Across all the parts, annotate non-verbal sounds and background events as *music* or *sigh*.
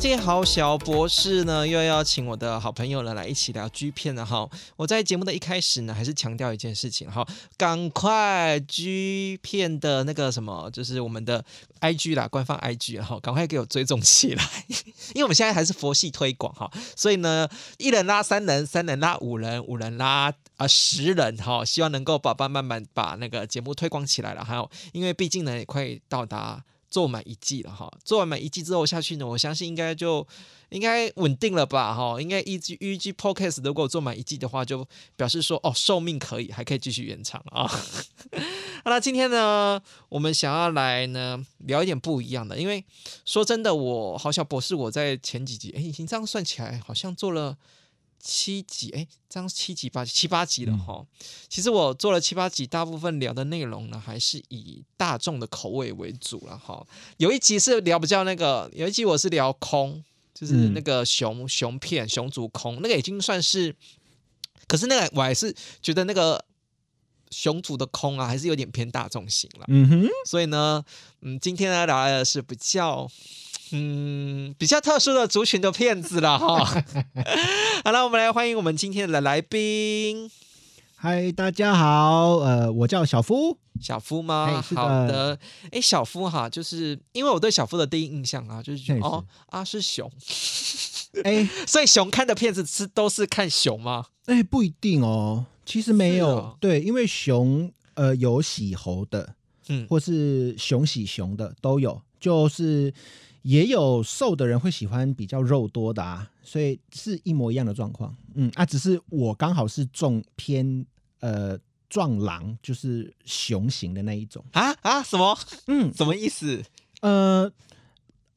今天好小博士呢，又要邀请我的好朋友呢来一起聊 G 片了哈。我在节目的一开始呢，还是强调一件事情哈，赶快 G 片的那个什么，就是我们的 IG 啦，官方 IG 哈，赶快给我追踪起来，*laughs* 因为我们现在还是佛系推广哈，所以呢，一人拉三人，三人拉五人，五人拉啊十人哈，希望能够把慢慢慢把那个节目推广起来了。还有，因为毕竟呢，也快到达。做满一季了哈，做完满一季之后下去呢，我相信应该就应该稳定了吧哈，应该一季预计 podcast 如果做满一季的话，就表示说哦寿命可以，还可以继续延长啊。*laughs* 好了，今天呢，我们想要来呢聊一点不一样的，因为说真的，我好小博士我在前几集，哎，已经这样算起来好像做了。七集哎，这样七集八七八集了哈。其实我做了七八集，大部分聊的内容呢，还是以大众的口味为主了哈。有一集是聊比较那个，有一集我是聊空，就是那个熊熊片熊族空，那个已经算是，可是那个我还是觉得那个熊族的空啊，还是有点偏大众型了。嗯哼，所以呢，嗯，今天呢聊的是比较。嗯，比较特殊的族群的骗子了哈。*laughs* 好了，我们来欢迎我们今天的来宾。嗨，大家好，呃，我叫小夫，小夫吗？好的。哎，小夫哈，就是因为我对小夫的第一印象啊，就是觉得哦啊是熊。*laughs* 哎，*laughs* 所以熊看的片子是都是看熊吗？哎，不一定哦，其实没有。对，因为熊呃有喜猴的，嗯，或是熊喜熊的都有，就是。也有瘦的人会喜欢比较肉多的啊，所以是一模一样的状况。嗯啊，只是我刚好是重偏呃壮狼，就是熊型的那一种啊啊什么？嗯，什么意思？呃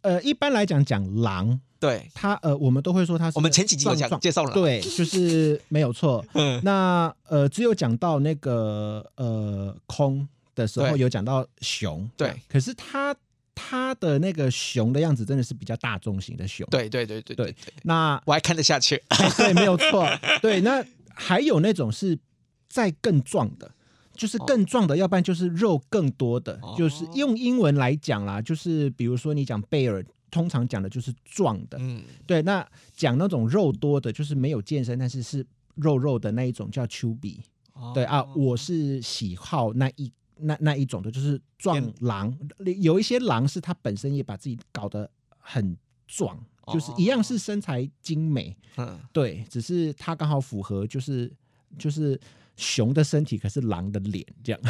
呃，一般来讲讲狼，对它呃，我们都会说它是我们前几集有讲介绍了，对，就是没有错。*laughs* 嗯，那呃，只有讲到那个呃空的时候有讲到熊，对，可是它。它的那个熊的样子真的是比较大众型的熊，对对对对对。那我还看得下去，对，没有错。*laughs* 对，那还有那种是再更壮的，就是更壮的，要不然就是肉更多的，就是用英文来讲啦，就是比如说你讲贝尔，通常讲的就是壮的，嗯，对。那讲那种肉多的，就是没有健身，但是是肉肉的那一种叫丘比。对啊，我是喜好那一。那那一种的就是壮狼，有一些狼是它本身也把自己搞得很壮，就是一样是身材精美，嗯，对，只是它刚好符合就是就是熊的身体，可是狼的脸这样，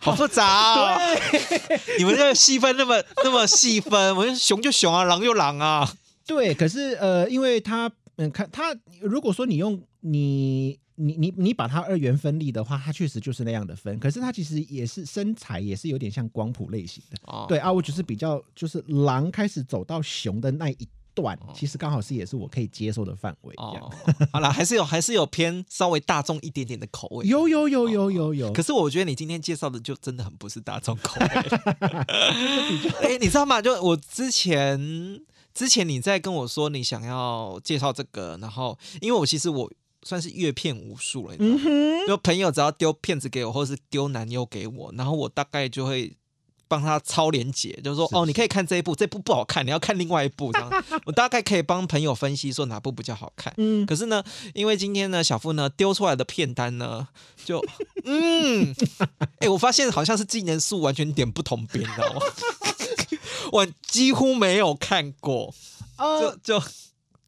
好复杂，*laughs* 你们这个细分那么那么细分，我熊就熊啊，狼就狼啊，*laughs* 对，可是呃，因为他嗯，看他如果说你用你。你你你把它二元分立的话，它确实就是那样的分。可是它其实也是身材，也是有点像光谱类型的。哦，对啊，我就是比较就是狼开始走到熊的那一段，其实刚好是也是我可以接受的范围。哦，好了，还是有还是有偏稍微大众一点点的口味。有有有有有有。可是我觉得你今天介绍的就真的很不是大众口味。*laughs* 哎，你知道吗？就我之前之前你在跟我说你想要介绍这个，然后因为我其实我。算是阅片无数了，你知道就朋友只要丢片子给我，或者是丢男优给我，然后我大概就会帮他超连结，就是说哦，你可以看这一部，这部不好看，你要看另外一部这样。*laughs* 我大概可以帮朋友分析说哪部比较好看。嗯，可是呢，因为今天呢，小付呢丢出来的片单呢，就 *laughs* 嗯，哎，我发现好像是技能数完全点不同边，知道吗？*laughs* 我几乎没有看过，就就。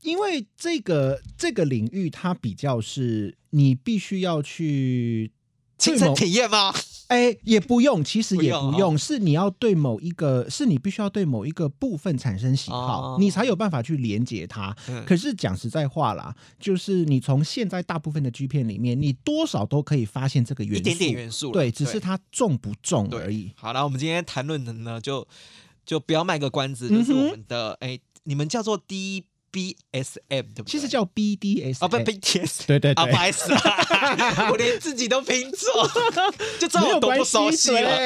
因为这个这个领域，它比较是你必须要去亲身体验吗？*laughs* 哎，也不用，其实也不用，是你要对某一个，是你必须要对某一个部分产生喜好，你才有办法去连接它。可是讲实在话啦，就是你从现在大部分的 G 片里面，你多少都可以发现这个元素，一点点元素，对，只是它重不重而已。好了，我们今天谈论的呢，就。就不要卖个关子，就是我们的哎，你们叫做 D。B S M 对不对？其实叫 B D S 哦，不 B T S，对对对，不好意思啊，*laughs* 我连自己都拼错，*laughs* 就知道我多不熟悉了。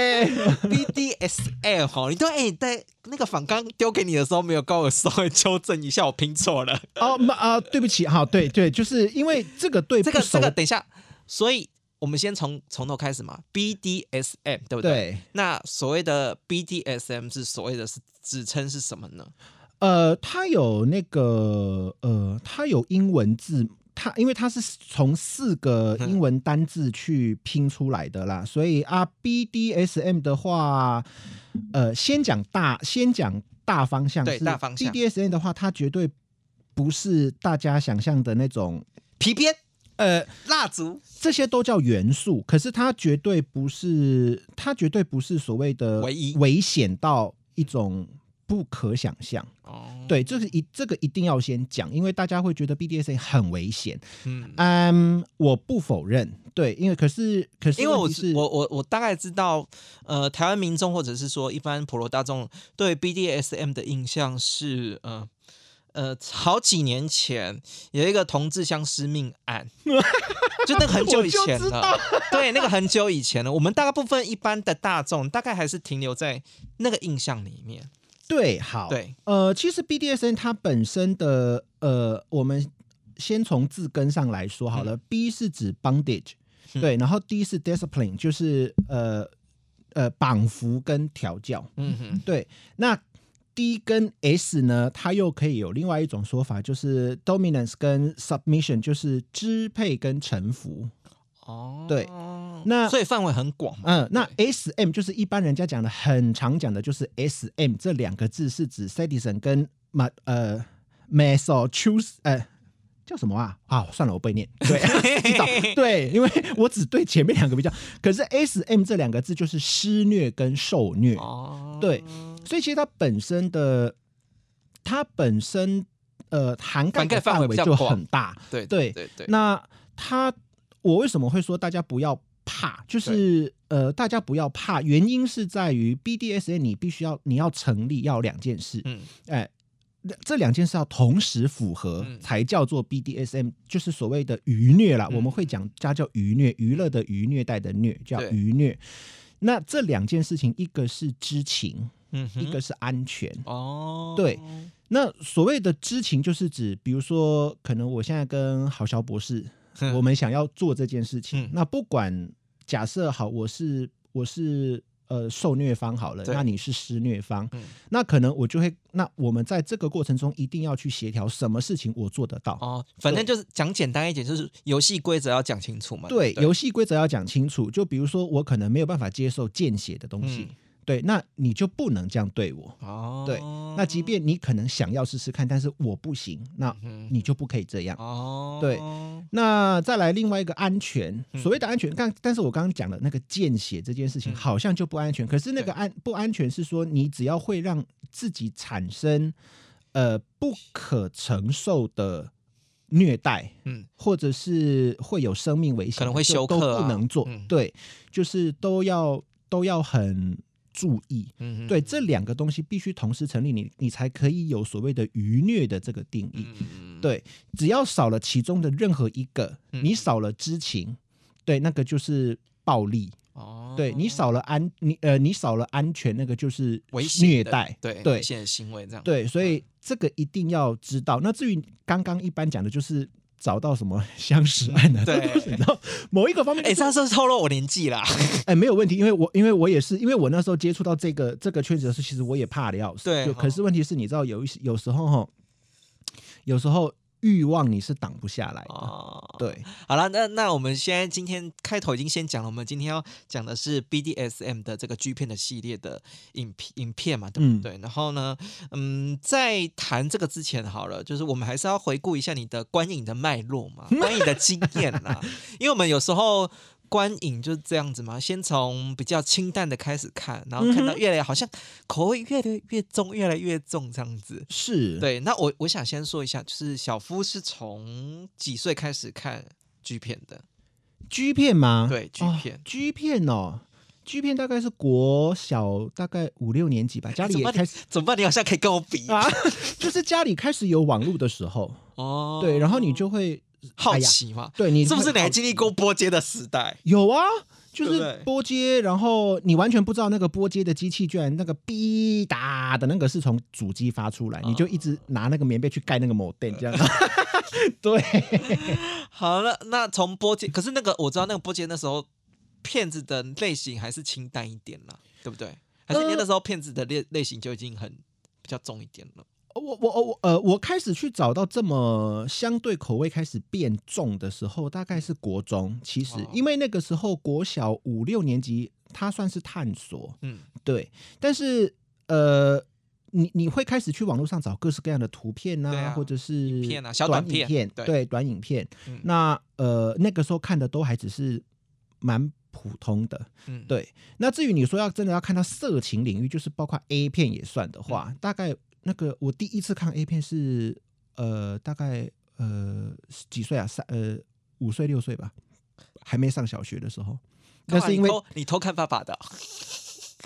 B D S M 哈，你都哎在那个仿刚丢给你的时候没有跟我稍微纠正一下，我拼错了。哦，啊，对不起，好，对对，就是因为这个对这个这个，等一下，所以我们先从从头开始嘛。B D S M 对不对？那所谓的 B D S M 是所谓的是指称是什么呢？呃，它有那个呃，它有英文字，它因为它是从四个英文单字去拼出来的啦，所以啊，BDSM 的话，呃，先讲大，先讲大方向，对，大方向。BDSM 的话，它绝对不是大家想象的那种皮鞭，呃，蜡烛，这些都叫元素，可是它绝对不是，它绝对不是所谓的唯一危险到一种。不可想象。哦，对，这是一这个一定要先讲，因为大家会觉得 BDSA 很危险。嗯。嗯，我不否认，对，因为可是可是，因为我是我我我大概知道，呃，台湾民众或者是说一般普罗大众对 BDSM 的印象是，呃呃，好几年前有一个同志相失命案，*laughs* 就那个很久以前了，*laughs* 对，那个很久以前了，我们大部分一般的大众大概还是停留在那个印象里面。对，好，对，呃，其实 BDSN 它本身的，呃，我们先从字根上来说好了，B 是指 bondage，对，然后 D 是 discipline，就是呃呃绑缚跟调教，嗯哼，对，那 D 跟 S 呢，它又可以有另外一种说法，就是 dominance 跟 submission，就是支配跟臣服。哦，对，那所以范围很广。嗯，那 S M 就是一般人家讲的很常讲的，就是 S M 这两个字是指 Sadison 跟马呃 Massachusetts 呃叫什么啊？啊，算了，我不会念。*laughs* 对，知道对，因为我只对前面两个比较。可是 S M 这两个字就是施虐跟受虐。哦，对，所以其实它本身的它本身呃涵盖的范围就很大。对对对对，那它。我为什么会说大家不要怕？就是呃，大家不要怕，原因是在于 BDSN 你必须要你要成立要两件事，嗯，哎，这两件事要同时符合才叫做 BDSM，就是所谓的愚虐啦。我们会讲它叫愚虐，娱乐的愚虐待的虐叫愚虐。那这两件事情，一个是知情，嗯，一个是安全。哦，对。那所谓的知情，就是指比如说，可能我现在跟郝肖博士。我们想要做这件事情，那不管假设好，我是我是呃受虐方好了，那你是施虐方，那可能我就会，那我们在这个过程中一定要去协调，什么事情我做得到哦。反正就是讲简单一点，就是游戏规则要讲清楚嘛。对，游戏规则要讲清楚。就比如说，我可能没有办法接受见血的东西。对，那你就不能这样对我哦。对，那即便你可能想要试试看，但是我不行，那你就不可以这样哦。对，那再来另外一个安全，所谓的安全，但但是我刚刚讲的那个见血这件事情好像就不安全。可是那个安不安全是说，你只要会让自己产生呃不可承受的虐待，嗯，或者是会有生命危险，可能会休克，都不能做。对，就是都要都要很。注意，嗯对这两个东西必须同时成立，你你才可以有所谓的愚虐的这个定义。嗯对，只要少了其中的任何一个，你少了知情，对，那个就是暴力。哦，对你少了安，你呃，你少了安全，那个就是虐待，对对，危险行为这样。对，所以这个一定要知道。那至于刚刚一般讲的，就是。找到什么 *laughs* 相识案呢？对，你知道某一个方面，哎，这是透露我年纪啦。*laughs* 哎，没有问题，因为我因为我也是，因为我那时候接触到这个这个圈子的时候，其实我也怕的要死。对，可是问题是，你知道有一些有时候哈，有时候。欲望你是挡不下来的。对，好了，那那我们现在今天开头已经先讲了，我们今天要讲的是 BDSM 的这个 G 片的系列的影片影片嘛，对不对？然后呢，嗯，在谈这个之前，好了，就是我们还是要回顾一下你的观影的脉络嘛，*laughs* 观影的经验啦，因为我们有时候。观影就是这样子嘛，先从比较清淡的开始看，然后看到越来好像口味越来越重，越来越重这样子。是对。那我我想先说一下，就是小夫是从几岁开始看 G 片的？G 片吗？对，G 片，G 片哦。G 片大概是国小大概五六年级吧，家里怎么也开始怎么办？你好像可以跟我比啊，*laughs* 就是家里开始有网络的时候，哦。对，然后你就会好奇嘛？对你是不是你还经历过波接的时代？有啊，就是对不对拨接，然后你完全不知道那个波接的机器居然那个哔哒的那个是从主机发出来，你就一直拿那个棉被去盖那个某店这样。*laughs* 对，好了，那从波接，可是那个我知道那个波接那时候骗子的类型还是清淡一点啦，对不对？还是那时候骗子的类类型就已经很比较重一点了？我我我呃，我开始去找到这么相对口味开始变重的时候，大概是国中。其实哦因为那个时候国小五六年级，它算是探索，嗯，对，但是呃。你你会开始去网络上找各式各样的图片呐、或者是片啊小短短片影片，对短影片。嗯那呃那个时候看的都还只是蛮普通的，嗯，对。那至于你说要真的要看到色情领域，就是包括 A 片也算的话，嗯大概那个我第一次看 A 片是呃大概呃几岁啊？三呃五岁六岁吧，还没上小学的时候。那是因为你偷你偷看爸爸的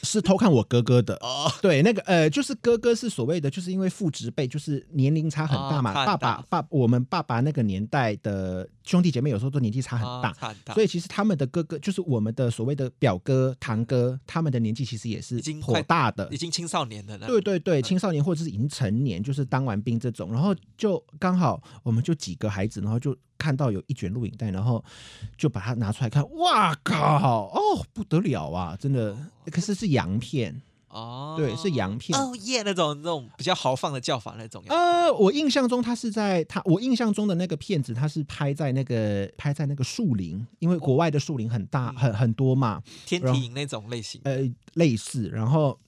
是偷看我哥哥的。哦，对，那个呃，就是哥哥是所谓的，就是因为父职辈，就是年龄差很大嘛。爸爸爸，我们爸爸那个年代的兄弟姐妹有时候都年纪差很大，哦很大，所以其实他们的哥哥，就是我们的所谓的表哥、堂哥，他们的年纪其实也是颇已经快大的已。经青少年的了。对对对，青少年或者是已经成年，就是当完兵这种，然后就刚好我们就几个孩子，然后就看到有一卷录影带，然后就把它拿出来看，哇靠，哦不得了啊，真的，可是是洋片，哦，对是洋片。哦耶，那种那种比较豪放的叫法那种。呃，我印象中他是在他，我印象中的那个片子，他是拍在那个拍在那个树林，因为国外的树林很大，很很多嘛，天体营那种类型。呃，类似，然后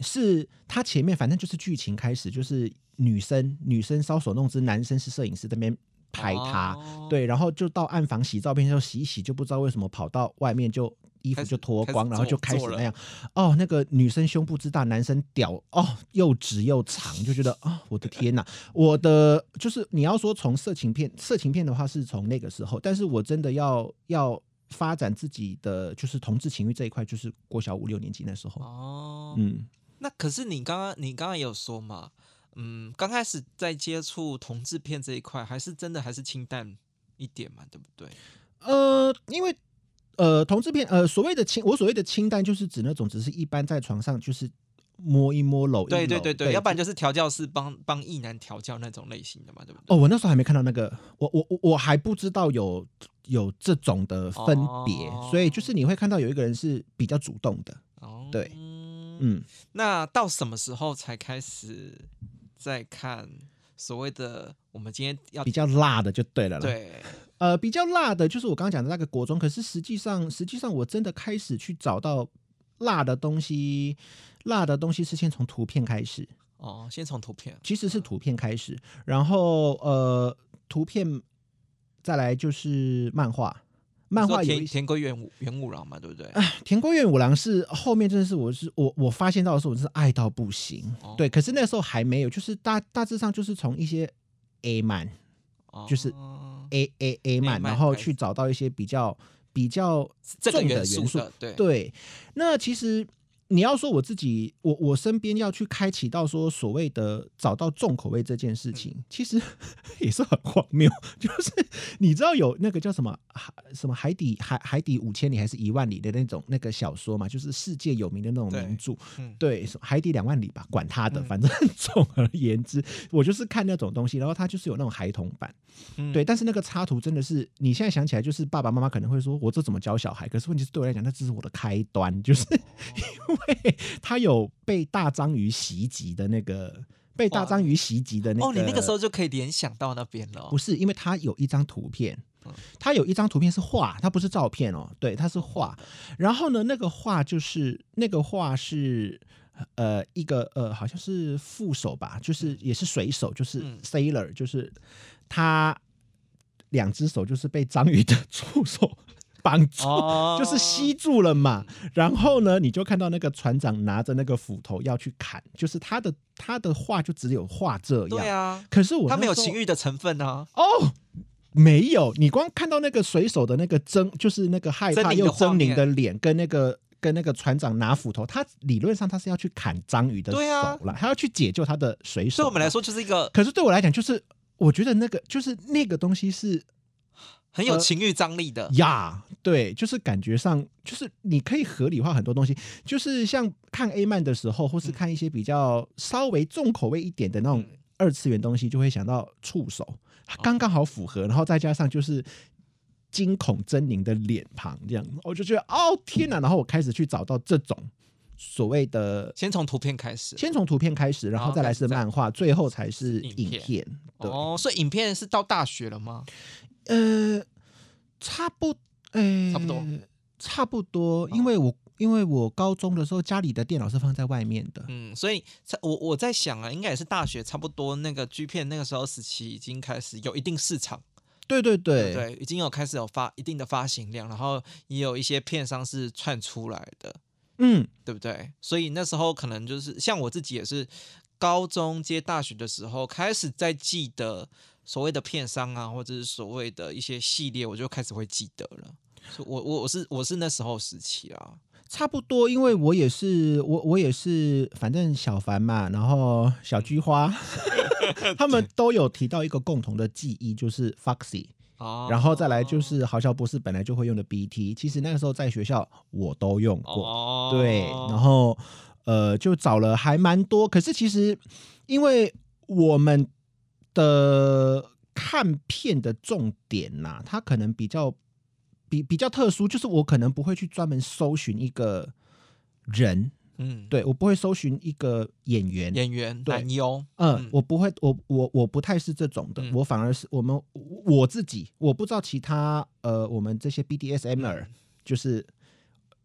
是他前面反正就是剧情开始，就是女生女生搔首弄姿，男生是摄影师在那边拍他，哦，对，然后就到暗房洗照片，就洗一洗，就不知道为什么跑到外面就衣服就脱光，然后就开始那样。哦，那个女生胸部之大，男生屌哦又直又长，就觉得啊、我的天哪！*laughs* 我的就是你要说从色情片，色情片的话是从那个时候，但是我真的要要发展自己的就是同志情欲这一块，就是国小五六年级那时候。哦，嗯，那可是你刚刚你刚刚也有说嘛，嗯，刚开始在接触同志片这一块，还是真的还是清淡一点嘛，对不对？呃，因为呃，同志片呃，所谓的清，我所谓的清淡，就是指那种只是一般在床上就是摸一摸、搂一搂，对对对对，要不然就就是调教师帮帮异男调教那种类型的嘛，对不对？哦，我那时候还没看到那个，我我我我还不知道有有这种的分别，哦所以就是你会看到有一个人是比较主动的，哦，对嗯，嗯，那到什么时候才开始在看所谓的我们今天要比较辣的就对了啦。，对呃，比较辣的就是我刚刚讲的那个国中，可是实际上实际上我真的开始去找到辣的东西，辣的东西是先从图片开始。哦，先从图片其实是图片开始，然后呃，图片再来就是漫画，漫画有田田归元武元五郎嘛，对不对？田归元五郎是后面真的是我是我我发现到的时候，我真是爱到不行。哦。对，可是那时候还没有，就是大大致上就是从一些 A 漫就是哦 A A A 漫，然后去找到一些比较比较这个重的元素。元素，对。对，那其实你要说我自己，我我身边要去开启到说所谓的找到重口味这件事情，嗯其实 *laughs* 也是很荒谬。就是你知道有那个叫什么海什么海底海海底五千里还是一万里的那种那个小说嘛，就是世界有名的那种名著。嗯对，海底两万里吧，管他的，嗯反正总而言之，我就是看那种东西，然后它就是有那种孩童版。嗯对，但是那个插图真的是，你现在想起来，就是爸爸妈妈可能会说，我这怎么教小孩？可是问题是对我来讲，那只是我的开端，就是因为 *laughs* *laughs* 他有被大章鱼袭击的那个，被大章鱼袭击的那个。哦，你那个时候就可以联想到那边了哦不。是，因为他有一张图片嗯。他有一张图片是画，它不是照片哦，对，它是画。然后呢，那个画就是那个画是呃一个呃好像是副手吧，就是也是水手，就是嗯 sailor，、就是他两只手就是被章鱼的 *laughs* 触手绑住，哦 *laughs* 就是吸住了嘛。然后呢，你就看到那个船长拿着那个斧头要去砍，就是他的他的画就只有画这样。对啊，可是我他没有情欲的成分啊。哦，没有，你光看到那个水手的那个狰，就是那个害怕又狰狞的脸，跟那个跟那个船长拿斧头，他理论上他是要去砍章鱼的手对啊了，他要去解救他的水手。对我们来，说就是一个可是对我来讲，就是我觉得那个就是那个东西是很有情欲张力的。呀，对，就是感觉上就是你可以合理化很多东西，就是像看 A 漫的时候，或是看一些比较稍微重口味一点的那种嗯二次元东西，就会想到触手，它刚刚好符合，然后再加上就是。惊恐狰狞的脸庞，这样我就觉得哦天哪！然后我开始去找到这种所谓的，先从图片开始。先从图片开始，然后再来是漫画，最后才是影片影片。对，哦，所以影片是到大学了吗？呃，差不，呃，差不多，差不多，因为我因为我高中的时候家里的电脑是放在外面的，嗯，所以我我在想啊，应该也是大学差不多那个 G 片那个时候时期已经开始有一定市场，对对对。对对？已经有开始有发一定的发行量，然后也有一些片商是串出来的，嗯，对不对？所以那时候可能就是像我自己也是高中接大学的时候开始在记得所谓的片商啊，或者是所谓的一些系列，我就开始会记得了。我我我是我是那时候时期啊，差不多，因为我也是我我也是，反正小凡嘛，然后小菊花，*laughs* 他们都有提到一个共同的记忆，就是 Foxy，哦，然后再来就是豪笑博士本来就会用的 BT，其实那个时候在学校我都用过，哦，对，然后呃，就找了还蛮多。可是其实，因为我们的看片的重点呐、它可能比较比比较特殊，就是我可能不会去专门搜寻一个人，嗯，对我不会搜寻一个演员。演员对。男优，嗯嗯，我不会，我我我不太是这种的，嗯。我反而是我们我自己，我不知道其他呃，我们这些 BDSMer、就是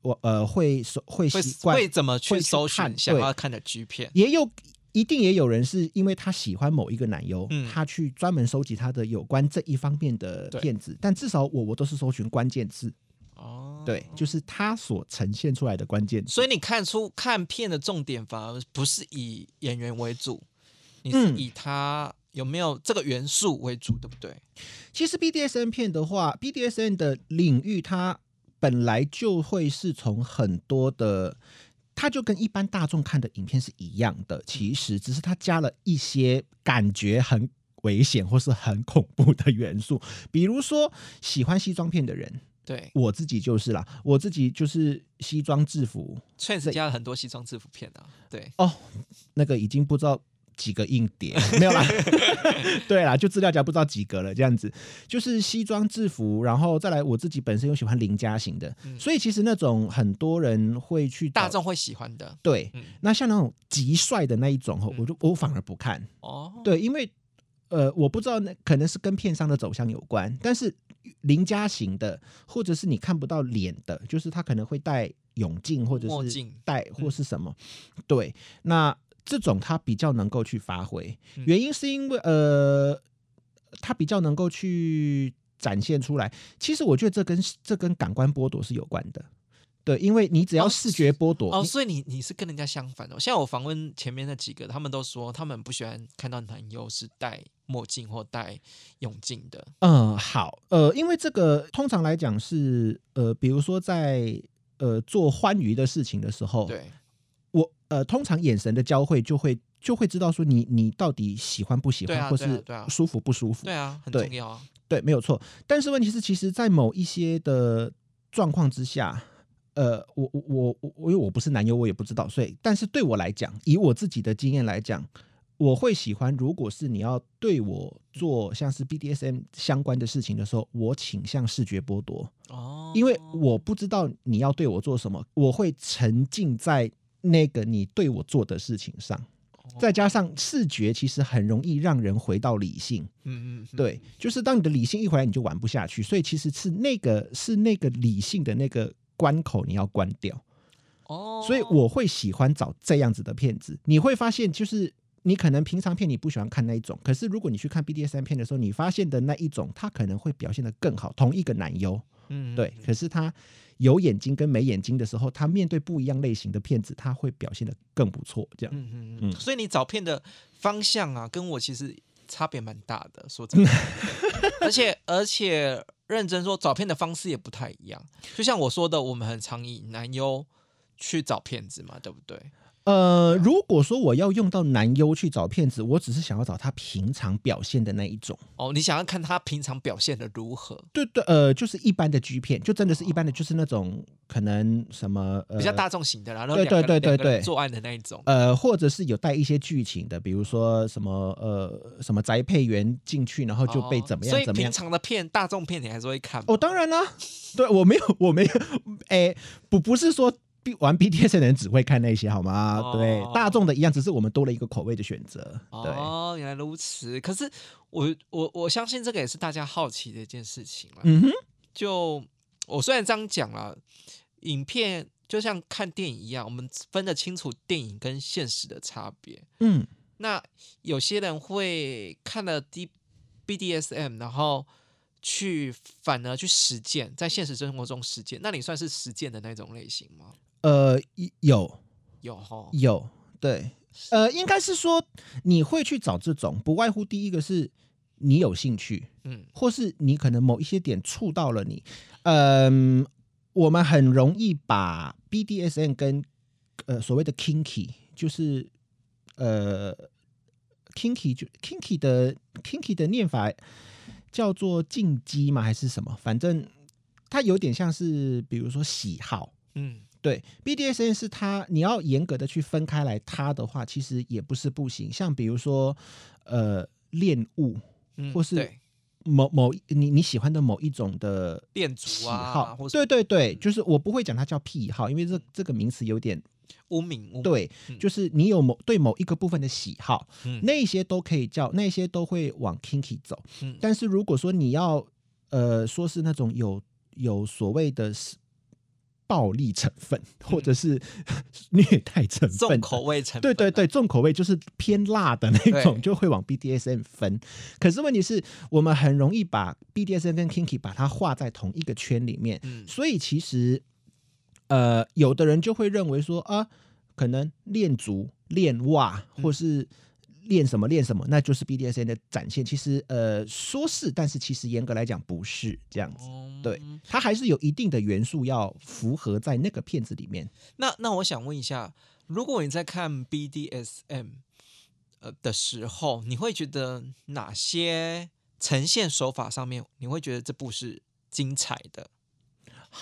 我呃会搜会会习惯会怎么去搜寻想要看的 G 片？也有一定也有人是因为他喜欢某一个男优，嗯他去专门收集他的有关这一方面的对片子，但至少我我都是搜寻关键字，哦，对，就是他所呈现出来的关键字。所以你看出看片的重点反而不是以演员为主，你是嗯以他有没有这个元素为主，对不对？其实 BDSN 片的话，BDSN 的领域它本来就会是从很多的。它就跟一般大众看的影片是一样的，其实只是它加了一些感觉很危险或是很恐怖的元素，*laughs* 比如说喜欢西装片的人，对，我自己就是啦，我自己就是西装制服，确实加了很多西装制服片啊，对。哦，那个已经不知道几个硬碟。*laughs* 没有啦，*laughs* 对啦，就资料夹不知道几个了，这样子。就是西装制服，然后再来我自己本身又喜欢邻家型的，嗯。所以其实那种很多人会去大众会喜欢的。对，嗯。那像那种极帅的那一种，嗯。我就我反而不看，哦，对，因为呃，我不知道那可能是跟片商的走向有关，但是邻家型的，或者是你看不到脸的，就是他可能会戴泳镜或者是戴或是什么，对，那这种他比较能够去发挥，嗯原因是因为呃，他比较能够去展现出来。其实我觉得这跟这跟感官剥夺是有关的。对，因为你只要哦视觉剥夺，哦，你所以你你是跟人家相反的哦。像我访问前面那几个，他们都说他们不喜欢看到男优是戴墨镜或戴泳镜的。嗯，好，呃，因为这个通常来讲是呃，比如说在呃做欢愉的事情的时候，对，我呃通常眼神的交汇就会就会知道说你你到底喜欢不喜欢，啊或是舒服不舒服，对啊，很对重要啊。对，没有错。但是问题是，其实，在某一些的状况之下，呃，我我我我因为我不是男优，我也不知道，所以，但是对我来讲，以我自己的经验来讲，我会喜欢，如果是你要对我做像是 BDSM 相关的事情的时候，我倾向视觉剥夺，哦，因为我不知道你要对我做什么，我会沉浸在那个你对我做的事情上。哦再加上视觉，其实很容易让人回到理性。嗯嗯，嗯，对，就是当你的理性一回来，你就玩不下去。所以其实是那个是那个理性的那个关口你要关掉。哦，所以我会喜欢找这样子的片子。你会发现，就是你可能平常片你不喜欢看那一种，可是如果你去看 BDSM 片的时候，你发现的那一种，它可能会表现得更好。同一个男优，嗯，嗯对，可是他有眼睛跟没眼睛的时候，他面对不一样类型的片子，他会表现的更不错。这样，嗯嗯嗯，嗯所以你找片的方向啊，跟我其实差别蛮大的，说真的，*laughs* 而且而且认真说，找片的方式也不太一样。就像我说的，我们很常以男优去找骗子嘛，对不对？呃，如果说我要用到男优去找骗子，我只是想要找他平常表现的那一种。哦，你想要看他平常表现的如何？对对，呃，就是一般的 G 片，就真的是一般的，就是那种可能什么比较大众型的，然后对对对对对作案的那一种。呃，或者是有带一些剧情的，比如说什么呃什么宅配员进去，然后就被怎么样怎么样。平常的片，大众片你还是会看？哦，当然啦，对我没有我没有，*laughs* 哎，不不是说。玩 BTS 的人只会看那些好吗？对，大众的一样，只是我们多了一个口味的选择。哦，原来如此。可是我我我相信这个也是大家好奇的一件事情了。嗯哼，就我虽然这样讲了，影片就像看电影一样，我们分得清楚电影跟现实的差别。嗯，那有些人会看了 D BDSM，然后去反而去实践，在现实生活中实践。那你算是实践的那种类型吗？呃，有。有哈。有对，呃，应该是说你会去找这种，不外乎第一个是你有兴趣，嗯，或是你可能某一些点触到了你，嗯，我们很容易把 BDSM 跟呃所谓的 kinky，就是呃 kinky 就 kinky 的 kinky 的念法叫做进击吗？还是什么？反正它有点像是，比如说喜好，嗯。对，BDSN 是它，你要严格的去分开来，它的话其实也不是不行。像比如说，呃，恋物，或是某某你你喜欢的某一种的恋足喜好，对对对，就是我不会讲它叫癖好，因为这这个名词有点污名。对，就是你有某对某一个部分的喜好，那些都可以叫，那些都会往 kinky 走。但是如果说你要呃说是那种有有所谓的。暴力成分，或者是 *laughs* 虐待成分，重口味成分，对对对，重口味就是偏辣的那种，就会往 BDSM 分。可是问题是我们很容易把 BDSM 跟 Kinky 把它画在同一个圈里面，所以其实呃，有的人就会认为说啊，可能练足、练袜，或是。练什么练什么，那就是 BDSN 的展现。其实，呃，说是，但是其实严格来讲不是这样子。对，它还是有一定的元素要符合在那个片子里面。那那我想问一下，如果你在看 BDSM 呃的时候，你会觉得哪些呈现手法上面，你会觉得这部是精彩的？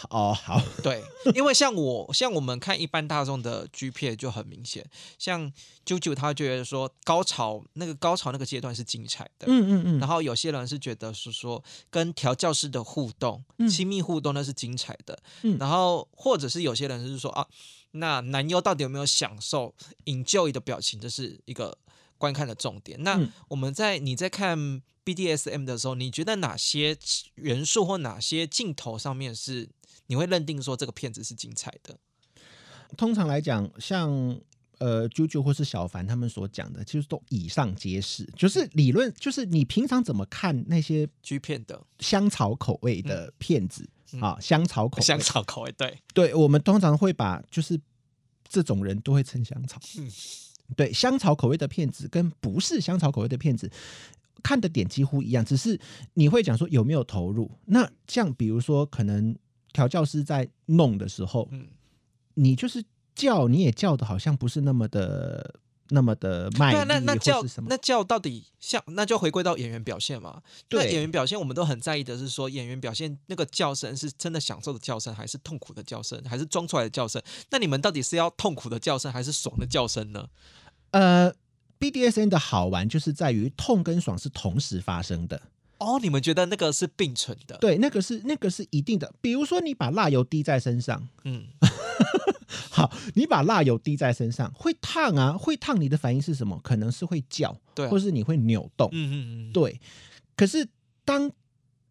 哦，好，对，因为像我，像我们看一般大众的 G 片就很明显，像啾啾他觉得说高潮那个高潮那个阶段是精彩的，嗯嗯嗯，然后有些人是觉得是说跟调教师的互动、亲密互动那是精彩的，嗯，然后或者是有些人是说啊，那男优到底有没有享受 enjoy 的表情，这是一个观看的重点。那我们在你在看 BDSM 的时候，你觉得哪些元素或哪些镜头上面是？你会认定说这个片子是精彩的？通常来讲，像呃啾啾或是小凡他们所讲的，其实都以上皆是。就是理论，就是你平常怎么看那些 G 片的香草口味的片子啊？香草口香草口味，对对，我们通常会把就是这种人都会称香草。嗯，对，香草口味的片子跟不是香草口味的片子看的点几乎一样，只是你会讲说有没有投入。那像比如说可能。调教师在弄的时候，嗯，你就是叫，你也叫的好像不是那么的那么的卖力，那那叫？那叫到底像？那就回归到演员表现嘛。对，演员表现我们都很在意的是说，演员表现那个叫声是真的享受的叫声，还是痛苦的叫声，还是装出来的叫声？那你们到底是要痛苦的叫声，还是爽的叫声呢？呃，BDSN 的好玩就是在于痛跟爽是同时发生的。哦，你们觉得那个是并存的？对，那个是那个是一定的。比如说，*laughs* 你把蜡油滴在身上，嗯，好，你把蜡油滴在身上会烫啊，会烫。你的反应是什么？可能是会叫，对，或是你会扭动，嗯嗯嗯，对。可是当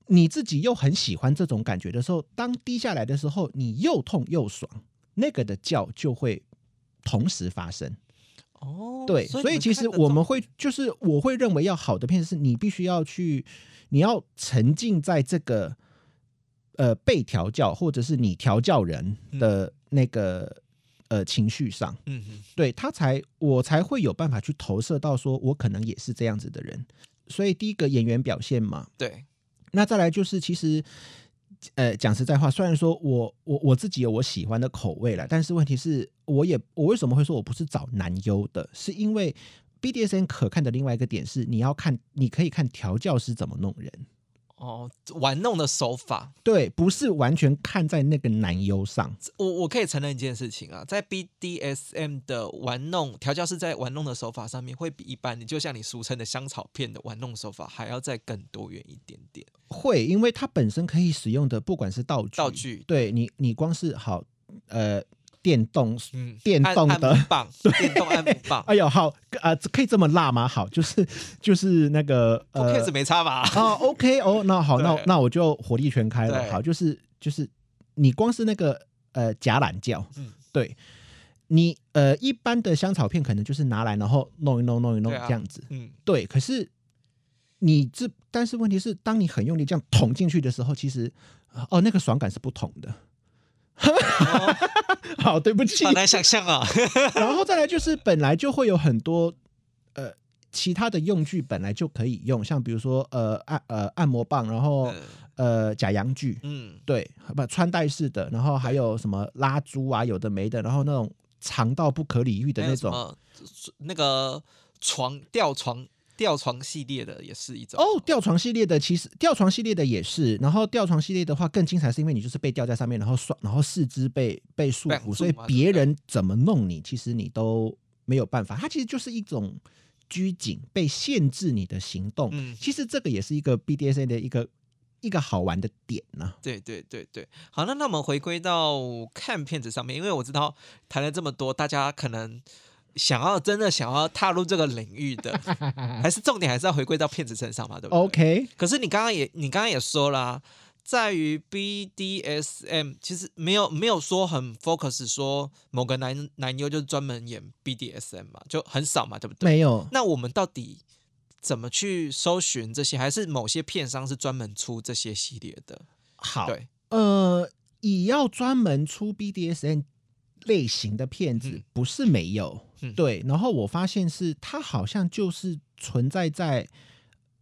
你自己又很喜欢这种感觉的时候，当滴下来的时候，你又痛又爽，那个的叫就会同时发生。哦，对，所以其实我们会就是我会认为要好的片子是你必须要去。你要沉浸在这个呃被调教，或者是你调教人的那个呃情绪上，嗯嗯，对他才我才会有办法去投射到说，我可能也是这样子的人。所以第一个演员表现嘛，对，那再来就是其实呃，讲实在话，虽然说我我我自己有我喜欢的口味了，但是问题是，我也我为什么会说我不是找男优的，是因为 BDSN 可看的另外一个点是，你要看，你可以看调教师怎么弄人。哦，玩弄的手法，对，不是完全看在那个男优上。我我可以承认一件事情啊，在 BDSM 的玩弄调教是在玩弄的手法上面，会比一般你就像你俗称的香草片的玩弄手法还要再更多元一点点。会，因为它本身可以使用的，不管是道具，道具，对你，你光是好，呃。电动，嗯，电动的棒，*laughs* 电动按摩棒。哎呦，好，呃，可以这么辣吗？好，就是就是那个呃，没差吧？哦，OK，哦，那好，那那我就火力全开了。好，就是就是你光是那个呃假懒觉，嗯，对，你呃一般的香草片可能就是拿来然后弄一弄弄一弄这样子，嗯，对。可是你这，但是问题是，当你很用力这样捅进去的时候，其实哦，那个爽感是不同的。*laughs* 好，对不起，好难想象啊。*laughs* 然后再来就是，本来就会有很多呃其他的用具，本来就可以用，像比如说呃按呃按摩棒，然后呃假阳具，嗯，对，不穿戴式的，然后还有什么拉珠啊，有的没的，然后那种长到不可理喻的那种，那个床吊床。吊床系列的也是一种哦，吊床系列的其实吊床系列的也是，然后吊床系列的话更精彩，是因为你就是被吊在上面，然后双然后四肢被被束缚，所以别人怎么弄你，其实你都没有办法。它其实就是一种拘谨，被限制你的行动。嗯，其实这个也是一个 BDSA 的一个一个好玩的点呢。对对对对，好，那那我们回归到看片子上面，因为我知道谈了这么多，大家可能。想要真的想要踏入这个领域的，*laughs* 还是重点还是要回归到骗子身上嘛，对不对？OK。可是你刚刚也你刚刚也说了，在于 BDSM，其实没有没有说很 focus 说某个男男优就是专门演 BDSM 嘛，就很少嘛，对不对？没有。那我们到底怎么去搜寻这些？还是某些片商是专门出这些系列的？好，对，呃，以要专门出 BDSM。类型的片子不是没有，对，然后我发现是它好像就是存在在，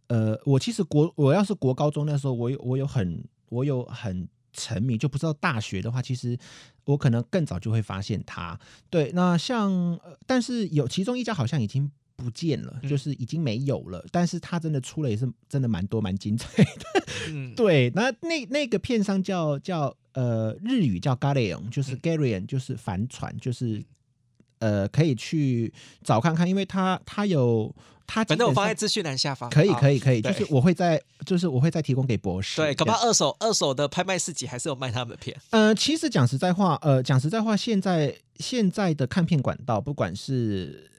呃，我其实国我要是国高中那时候，我有我有很我有很沉迷，就不知道大学的话，其实我可能更早就会发现它。对，那像但是有其中一家好像已经不见了，就是已经没有了，但是它真的出了也是真的蛮多蛮精彩的。嗯，*laughs* 对，那那那个片商叫叫。呃，日语叫 Galleon，就是 Galleon，就是帆船，就是呃，可以去找看看，因为它它有它，反正我放在资讯栏下方，可以可以可以，就是我会在，就是我会再提供给博士。对，恐怕二手二手的拍卖市集还是有卖他们的片。呃，其实讲实在话，呃，讲实在话，现在现在的看片管道，不管是。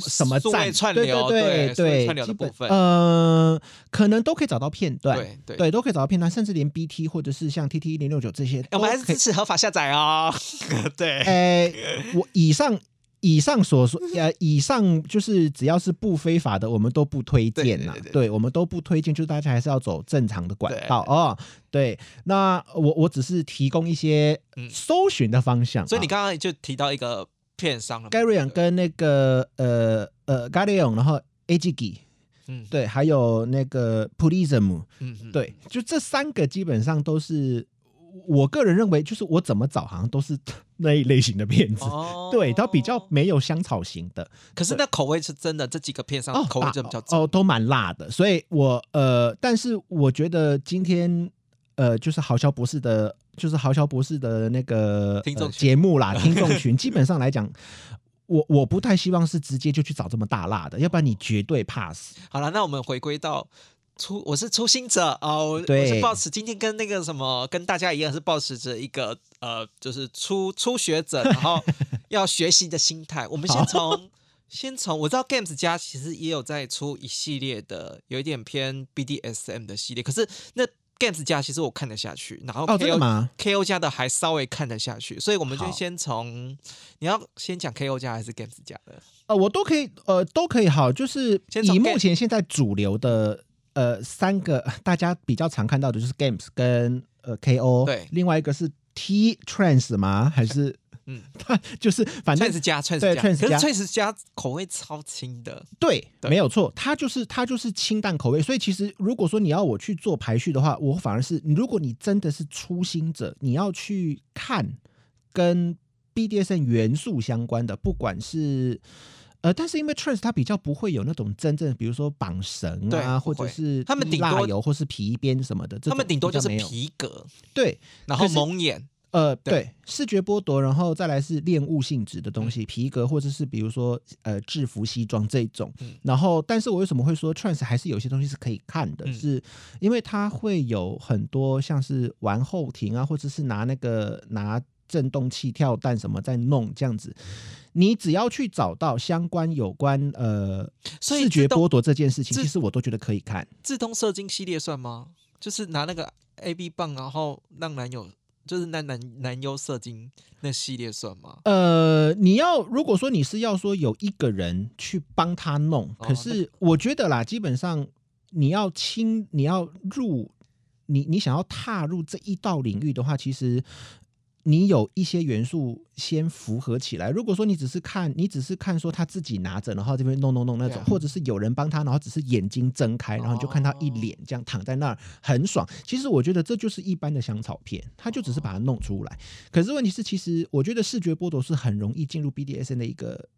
什么站串流？对对对，串流的部分，呃，可能都可以找到片段，对对对，都可以找到片段，甚至连 BT 或者是像 TT 一零六九这些，我们还是支持合法下载哦。*laughs* 对，哎，我以上以上所说，呃，以上就是只要是不非法的，我们都不推荐呐。对，我们都不推荐，就是大家还是要走正常的管道哦。对，那我我只是提供一些搜寻的方向。所以你刚刚就提到一个。片商了 g a r y o n 跟那个呃呃 g a r y o n 然后 AGG，嗯，对，还有那个 Prism，嗯嗯，对，就这三个基本上都是我个人认为，就是我怎么找好像都是那一类型的片子，对，它比较没有香草型的，可是那口味是真的，这几个片上口味就比较哦，都蛮辣的，所以我呃，但是我觉得今天呃，就是好笑博士的。就是豪乔博士的那个听众节目啦，*laughs* 听众群基本上来讲，我我不太希望是直接就去找这么大辣的，要不然你绝对 pass。好了，那我们回归到初，我是初心者哦，我是抱持今天跟那个什么跟大家一样，是抱持着一个呃，就是初初学者，然后 *laughs* 要学习的心态。我们先从先从我知道 Games 家其实也有在出一系列的，有一点偏 BDSM 的系列，可是那。Games 家其实我看得下去，然后 KO KO 家的还稍微看得下去，所以我们就先从你要先讲 KO 家还是 Games 家的？呃，我都可以，呃，都可以。好，就是以目前现在主流的呃三个 *laughs* 大家比较常看到的就是 Games 跟呃 KO，对，另外一个是 T Trans 吗？还是嗯，*laughs* 它就是反正 Trans 加 Trans 对加，Trans 可是加 Trans 加口味超轻的，对，对没有错，它就是它就是清淡口味。所以其实如果说你要我去做排序的话，我反而是如果你真的是初心者，你要去看跟 BDSN 元素相关的，不管是。呃，但是因为 trance 它比较不会有那种真正，比如说绑绳啊，或者是他们顶多油或是皮鞭什么的，他们顶多就是皮革，对，然后蒙眼，呃，对对，视觉剥夺，然后再来是恋物性质的东西，皮革或者是比如说呃制服西装这种。嗯然后，但是我为什么会说 trance 还是有些东西是可以看的？嗯是因为它会有很多像是玩后庭啊，或者是拿那个拿震动器跳蛋什么在弄这样子。你只要去找到相关有关呃视觉剥夺这件事情，其实我都觉得可以看。自动射精系列算吗？就是拿那个 A B 棒，然后让男友就是男男男优射精那系列算吗？呃，你要如果说你是要说有一个人去帮他弄，哦可是我觉得啦，基本上你要亲，你要入，你你想要踏入这一道领域的话，其实。你有一些元素先符合起来。如果说你只是看，你只是看说他自己拿着，然后这边弄弄弄那种，啊或者是有人帮他，然后只是眼睛睁开，然后你就看他一脸这样躺在那儿很爽。其实我觉得这就是一般的香草片，他就只是把它弄出来。可是问题是，其实我觉得视觉剥夺是很容易进入 BDSN 的一个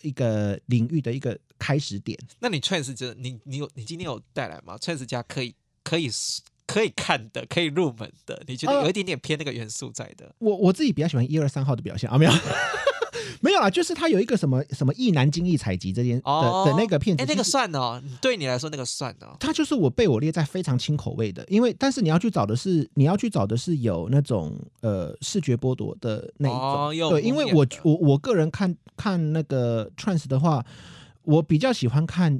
一个领域的一个开始点。那你 Trans 觉得你你有你今天有带来吗？Trans 家可以可以可以看的，可以入门的，你觉得呃有一点点偏那个元素在的？我我自己比较喜欢一二三号的表现啊，没有。*laughs* 没有啦，就是他有一个什么什么意难精意采集这件的、哦的那个片子，哎，那个算哦，对你来说那个算哦。它就是我被我列在非常轻口味的，因为但是你要去找的是你要去找的是有那种呃视觉剥夺的那一种，哦对，因为我我我个人看看那个 trance 的话，我比较喜欢看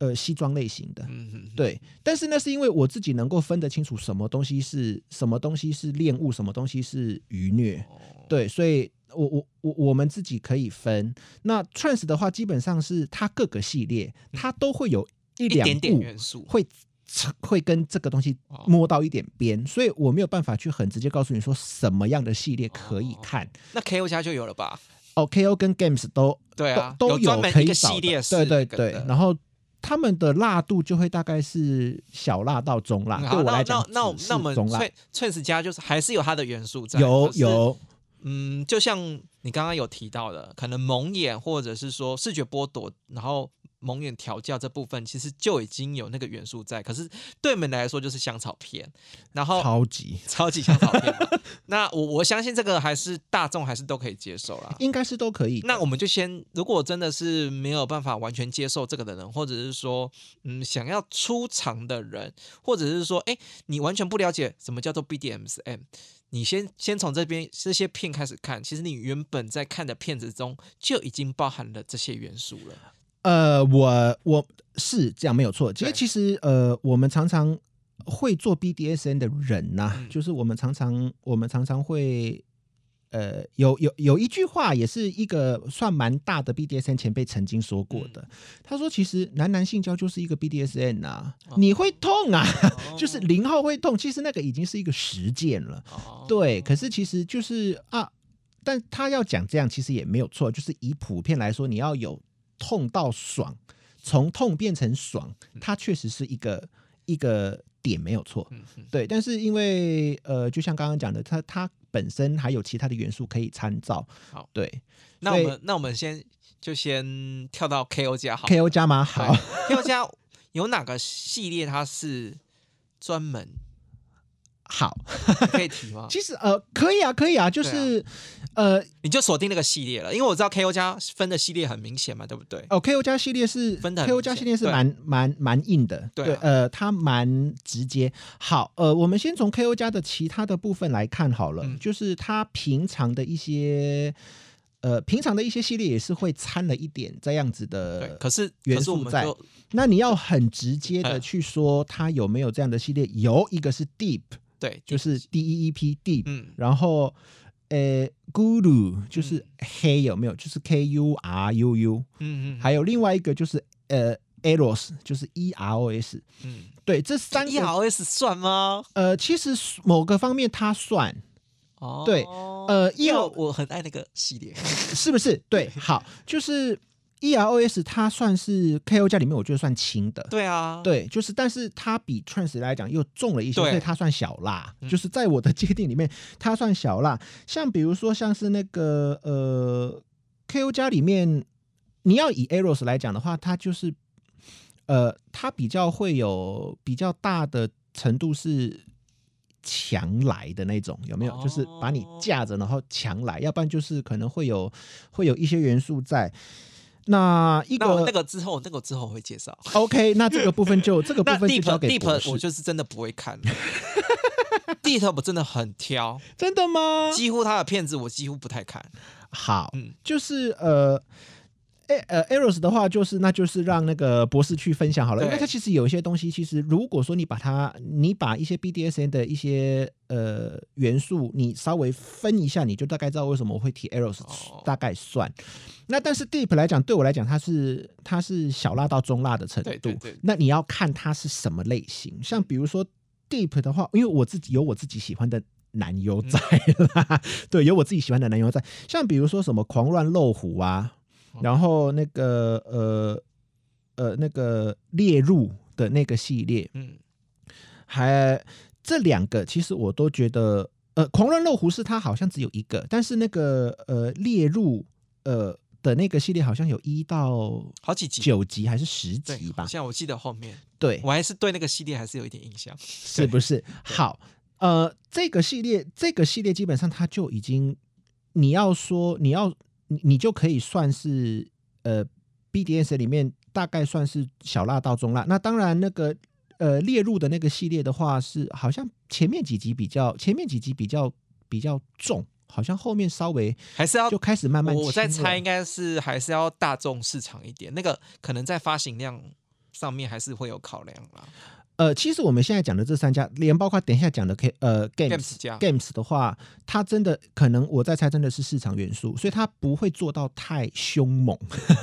呃西装类型的，嗯哼，对，但是那是因为我自己能够分得清楚什么东西是什么东西是恋物，什么东西是愉虐，哦对，所以我我我我们自己可以分。那 trance 的话，基本上是它各个系列它都会有一两点点部元素。会会跟这个东西哦摸到一点边，所以我没有办法去很直接告诉你说什么样的系列可以看。那 KO 加就有了吧？哦，KO 跟 Games 都对啊，都都有专门一个可以找系列对对对，然后他们的辣度就会大概是小辣到中辣，对我来讲那那只那我们是中辣。Trans Trans 加就是还是有它的元素在，有有。嗯，就像你刚刚有提到的，可能蒙眼或者是说视觉剥夺，然后蒙眼调教这部分，其实就已经有那个元素在。可是对我们来说就是香草片，然后超级超级香草片。*laughs* 那我我相信这个还是大众还是都可以接受啦。应该是都可以。那我们就先，如果真的是没有办法完全接受这个的人，或者是说，嗯，想要出场的人，或者是说，哎，你完全不了解什么叫做 BDMSM 你先先从这边这些片开始看，其实你原本在看的片子中就已经包含了这些元素了。呃，我我是这样没有错。其实其实呃，我们常常会做 BDSN 的人呐、嗯就是我们常常我们常常会。呃，有有有一句话，也是一个算蛮大的 BDSN 前辈曾经说过嗯的。他说：“其实男男性交就是一个 BDSN 啊，哦你会痛啊，就是哦零号会痛。其实那个已经是一个实践了。哦对，可是其实就是啊，但他要讲这样，其实也没有错，就是以普遍来说，你要有痛到爽，从痛变成爽，它确实是一个一个点，没有错。对，但是因为呃，就像刚刚讲的，它它本身还有其他的元素可以参照。好，对那我们那我们先就先跳到 KO 加好，KO 加吗？好，，KO 加有哪个系列它是专门好，可以提吗？*laughs* 其实呃，可以啊，可以啊，就是、呃，你就锁定那个系列了，因为我知道 KO 加分的系列很明显嘛，对不对？哦，KO 加系列是分的 KO 加系列是对蛮蛮蛮硬的，对啊呃，它蛮直接。好，呃，我们先从 KO 加的其他的部分来看好了，嗯就是它平常的一些。呃，平常的一些系列也是会掺了一点这样子，的可是元素在那你要很直接的嗯去说它有没有这样的系列，有一个是 Deep，对，就是 D E E P Deep，、嗯然后呃 Guru 就是黑有没有？就是 K U R U U，嗯嗯，还有另外一个就是呃 Eros，就是 E R O S。嗯对，这三个 E R O S 算吗？呃，其实某个方面它算，哦，对呃因为，E 我很爱那个系列，是不是？对，*laughs* 好，就是 EROS 它算是 KO 家里面我觉得算轻的。对啊，对，就是，但是它比 Trans 来讲又重了一些，所以它算小辣。嗯就是在我的界定里面，它算小辣。像比如说，像是那个呃 KO 家里面，你要以 Eros 来讲的话，它就是呃，它比较会有比较大的程度是强来的那种，有没有？就是把你架着，然后强来，要不然就是可能会有会有一些元素在。那一个那个之后，那个之后会介绍。OK，那这个部分就这个部分就交 Deep 给 Deep 我就是真的不会看了，*laughs* Deep 我真的很挑，真的吗？几乎他的片子我几乎不太看。好，嗯就是呃。诶呃，Eros 的话，就是那就是让那个博士去分享好了，因为对。他其实有一些东西，其实如果说你把它，你把一些 BDSN 的一些呃元素，你稍微分一下，你就大概知道为什么我会提 Eros，、哦。大概算。那但是 Deep 来讲，对我来讲，它是它是小辣到中辣的程度。对对对。那你要看它是什么类型，像比如说 Deep 的话，因为我自己有我自己喜欢的男优在啦，*laughs* 对，有我自己喜欢的男优在，像比如说什么狂乱漏虎啊，然后那个呃呃那个列入的那个系列，嗯，还这两个其实我都觉得，呃，狂乱漏湖是它好像只有一个，但是那个呃列入呃的那个系列好像有一到好几集。九集还是十集，吧。好？像我记得后面，对，我还是对那个系列还是有一点印象。是不是？好，呃，这个系列，这个系列基本上它就已经，你要说你要你你就可以算是呃 BDS 里面大概算是小辣到中辣。那当然那个呃列入的那个系列的话是好像前面几集比较前面几集比较比较重，好像后面稍微还是要就开始慢慢我我在猜，应该是还是要大众市场一点，那个可能在发行量上面还是会有考量啦。呃，其实我们现在讲的这三家，连包括等一下讲的 K 呃 Games Games Games 的话，它真的可能我在猜，真的是市场元素，所以它不会做到太凶猛，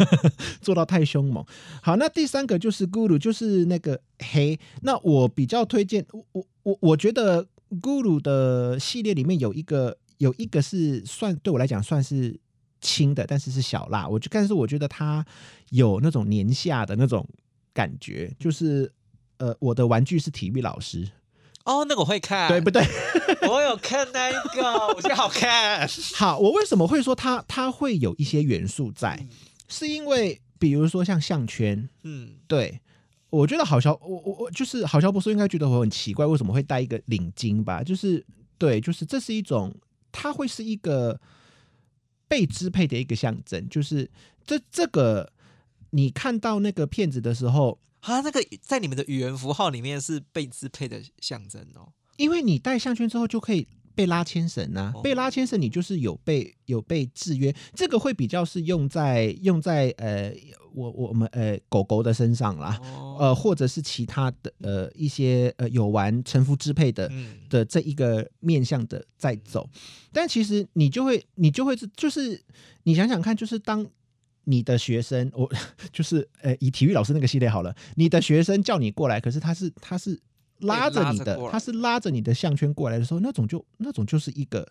*laughs* 做到太凶猛。好，那第三个就是 Guru，就是那个黑。那我比较推荐，我我我我觉得 Guru 的系列里面有一个有一个是算对我来讲算是轻的，但是是小辣。我就但是我觉得它有那种年下的那种感觉，就是呃，我的玩具是体育老师，哦，那个我会看，对不对？我有看那一个，我觉得好看。*laughs* 好，我为什么会说它它会有一些元素在？是因为比如说像项圈，嗯，对我觉得好小，我我我就是好小博士应该觉得我很奇怪，为什么会戴一个领巾吧？就是对，就是这是一种，它会是一个被支配的一个象征，就是这这个你看到那个片子的时候，啊，那个在你们的语言符号里面是被支配的象征哦。因为你戴项圈之后就可以被拉牵绳呐、哦被拉牵绳你就是有被有被制约，这个会比较是用在用在呃我我们呃狗狗的身上啦，哦，呃或者是其他的呃一些呃有玩臣服支配的。嗯，的这一个面向的在走，但其实你就会你就会就是你想想看，就是当你的学生，我 *laughs* 就是呃以体育老师那个系列好了，你的学生叫你过来，可是他是他是拉着你的他是拉着你的项圈过来的时候，那种就那种就是一个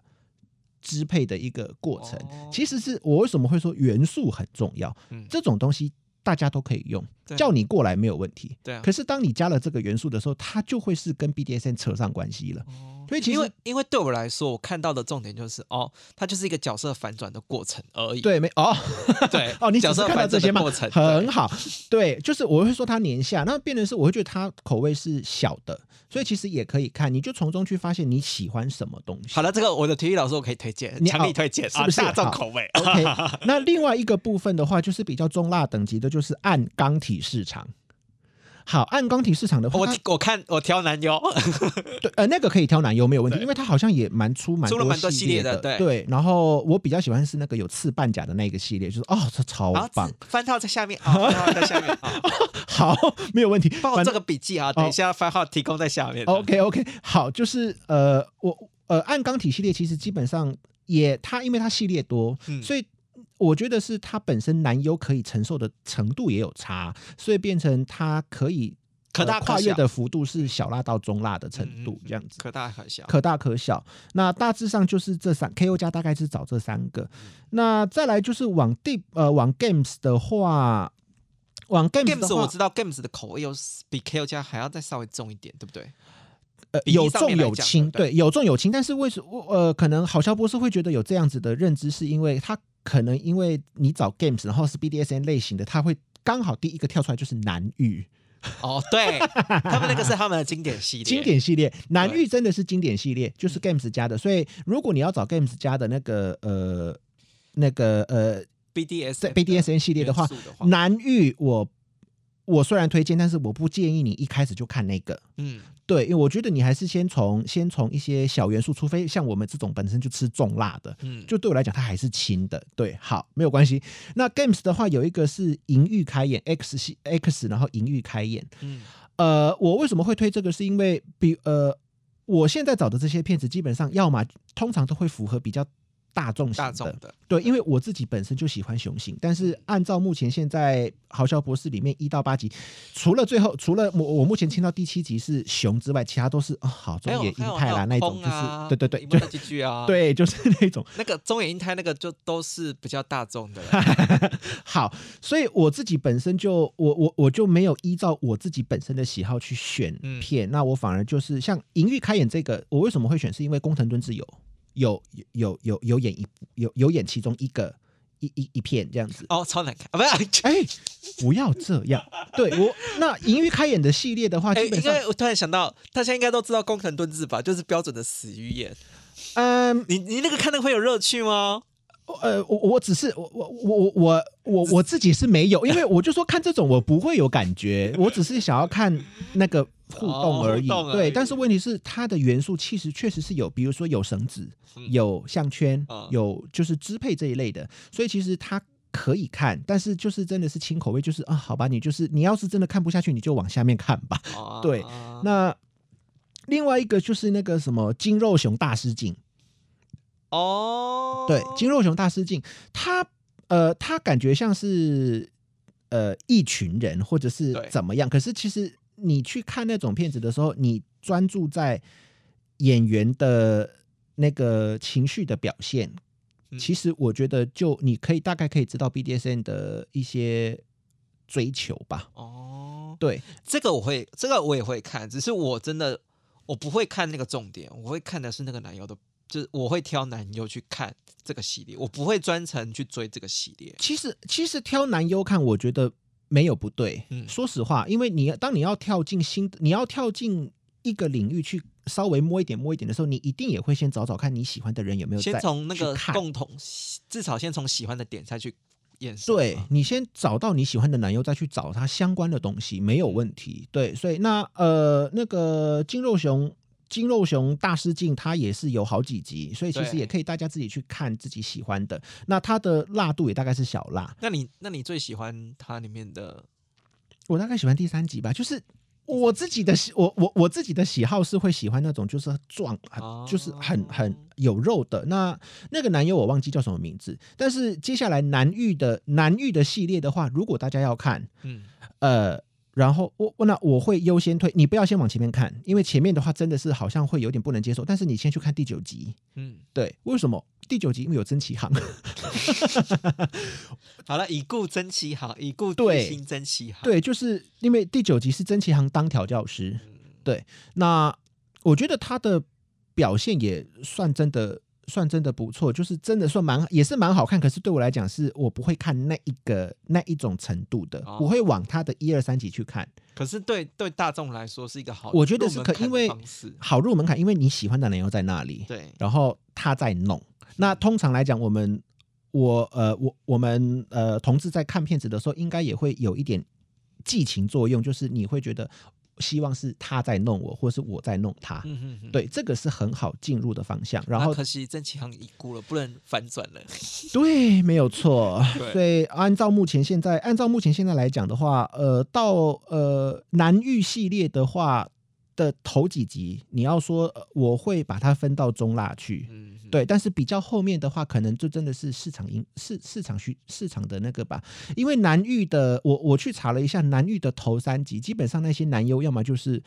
支配的一个过程。哦其实是我为什么会说元素很重要，嗯这种东西大家都可以用，叫你过来没有问题。对啊可是当你加了这个元素的时候，它就会是跟 BDSN 扯上关系了。哦所以其实因为因为对我来说，我看到的重点就是哦，它就是一个角色反转的过程而已。对，没哦，*laughs* 对 *laughs* 哦，你角色反转看到这些过程很好，对，就是我会说它年下，那变成是我会觉得它口味是小的，所以其实也可以看，你就从中去发现你喜欢什么东西。好了，这个我的体育老师我可以推荐，你强力推荐，是不是啊大众口味？OK，*laughs* 那另外一个部分的话，就是比较中辣等级的，就是按钢体市场。好，暗钢体市场的话，我我看我挑男优，*laughs* 对呃那个可以挑男优没有问题，因为它好像也蛮出蛮出了蛮多系列的对。对然后我比较喜欢是那个有刺半甲的那个系列，就是哦，这超棒，番号在下面啊，番号在下面啊，*laughs* *laughs* 好，没有问题。帮我做个笔记啊，等一下番号提供在下面。OK OK，好，就是呃，我呃，暗钢体系列其实基本上也它因为它系列多，嗯。所以我觉得是它本身男优可以承受的程度也有差，所以变成它可以可大可小跨越的幅度是小辣到中辣的程度这样子。可大可小。可大可小，那大致上就是这三 KO 加大概是找这三个，嗯那再来就是往 Deep 呃往 Games 的话，往 Games Games 我知道 Games 的口味又是比 KO 加还要再稍微重一点，对不对？呃有重有轻，对对，有重有轻，但是为什么呃可能好笑博士会觉得有这样子的认知，是因为他可能因为你找 Games 然后是 BDSN 类型的，他会刚好第一个跳出来就是南域。哦，对，*laughs* 他们那个是他们的经典系列，经典系列，南对域真的是经典系列，就是 Games 家的。所以如果你要找 Games 家的那个呃那个呃 BDS 在 BDSN 系列的话，的话，南域我我虽然推荐，但是我不建议你一开始就看那个。嗯，对，因为我觉得你还是先从先从一些小元素，除非像我们这种本身就吃重辣的，嗯，就对我来讲它还是轻的。对，好，没有关系。那 Games 的话有一个是淫欲开眼 X 系 X，然后淫欲开眼。嗯呃，我为什么会推这个？是因为比呃，我现在找的这些片子，基本上要么通常都会符合比较大众型的，大众的，对，因为我自己本身就喜欢雄性，但是按照目前现在《豪笑博士》里面一到八集，除了最后除了我我目前听到第七集是熊之外，其他都是哦、好中野英泰啦那种，就是、对对对，就几句啊，，*laughs* 对，就是那种那个中野英泰那个就都是比较大众的了，*laughs* 好，所以我自己本身就我我我就没有依照我自己本身的喜好去选嗯。片，那我反而就是像《银玉开眼》这个，我为什么会选？是因为工藤敦志有有有有有演一有有演其中一个一一一片这样子。哦，超难看啊，不是。哎，不要这样。*laughs* 对我那《淫欲开演》的系列的话，哎，基本上因为我突然想到，大家应该都知道工藤敦志吧，就是标准的死鱼眼。嗯你你那个看那个会有乐趣吗？呃，我我只是我我我我我我我自己是没有，因为我就说看这种我不会有感觉，我只是想要看那个互动而已。对，哦而已但是问题是它的元素其实确实是有，比如说有绳子、嗯有项圈、嗯有就是支配这一类的，所以其实它。可以看，但是就是真的是轻口味，就是啊，好吧，你就是你要是真的看不下去，你就往下面看吧。哦 *laughs* 对那另外一个就是那个什么金肉熊大师镜，哦，对，金肉熊大师镜，他呃，他感觉像是呃一群人或者是怎么样，可是其实你去看那种片子的时候，你专注在演员的那个情绪的表现，嗯其实我觉得就你可以大概可以知道 BDSN 的一些追求吧。哦，对，这个我会，这个我也会看，只是我真的我不会看那个重点，我会看的是那个男优的，就是我会挑男优去看这个系列，我不会专程去追这个系列。其实其实挑男优看，我觉得没有不对。嗯说实话，因为你当你要跳进新的，你要跳进一个领域去稍微摸一点摸一点的时候，你一定也会先找找看你喜欢的人有没有在先从那个共同，至少先从喜欢的点再去。对你先找到你喜欢的男优，再去找他相关的东西，没有问题。对，所以那呃那个金肉熊。金肉熊大师镜，它也是有好几集，所以其实也可以大家自己去看自己喜欢的。那它的辣度也大概是小辣，那你那你最喜欢它里面的？我大概喜欢第三集吧，就是我自己的喜，我我我自己的喜好是会喜欢那种就是壮，就是很很有肉的。那那个男友我忘记叫什么名字，但是接下来男玉的男玉的系列的话，如果大家要看，嗯，呃。然后我我那我会优先推，你不要先往前面看，因为前面的话真的是好像会有点不能接受。但是你先去看第九集，嗯，对，为什么第九集因为有曾启航，*laughs* 好了，已故曾启航，已故对新曾启航。对，就是因为第九集是曾启航当调教师，嗯，对，那我觉得他的表现也算真的算真的不错，就是真的算蛮也是蛮好看。可是对我来讲，是我不会看那一个那一种程度的，哦我会往他的一二三集去看，可是对对大众来说是一个好，我觉得是可因为好入门槛，因为你喜欢的人又在那里，对，然后他在弄。那通常来讲，我们我呃我我们呃同志在看片子的时候，应该也会有一点寄情作用，就是你会觉得希望是他在弄我，或是我在弄他。嗯哼哼。对，这个是很好进入的方向。然后那可惜郑启航已故了，不能反转了。*laughs* 对，没有错。所以按照目前现在，按照目前现在来讲的话，呃，到呃南域系列的话，的头几集，你要说呃我会把它分到中辣去，对，但是比较后面的话，可能就真的是市场因市市场需市场的那个吧。因为南域的，我我去查了一下，南域的头三集，基本上那些男优要么就是。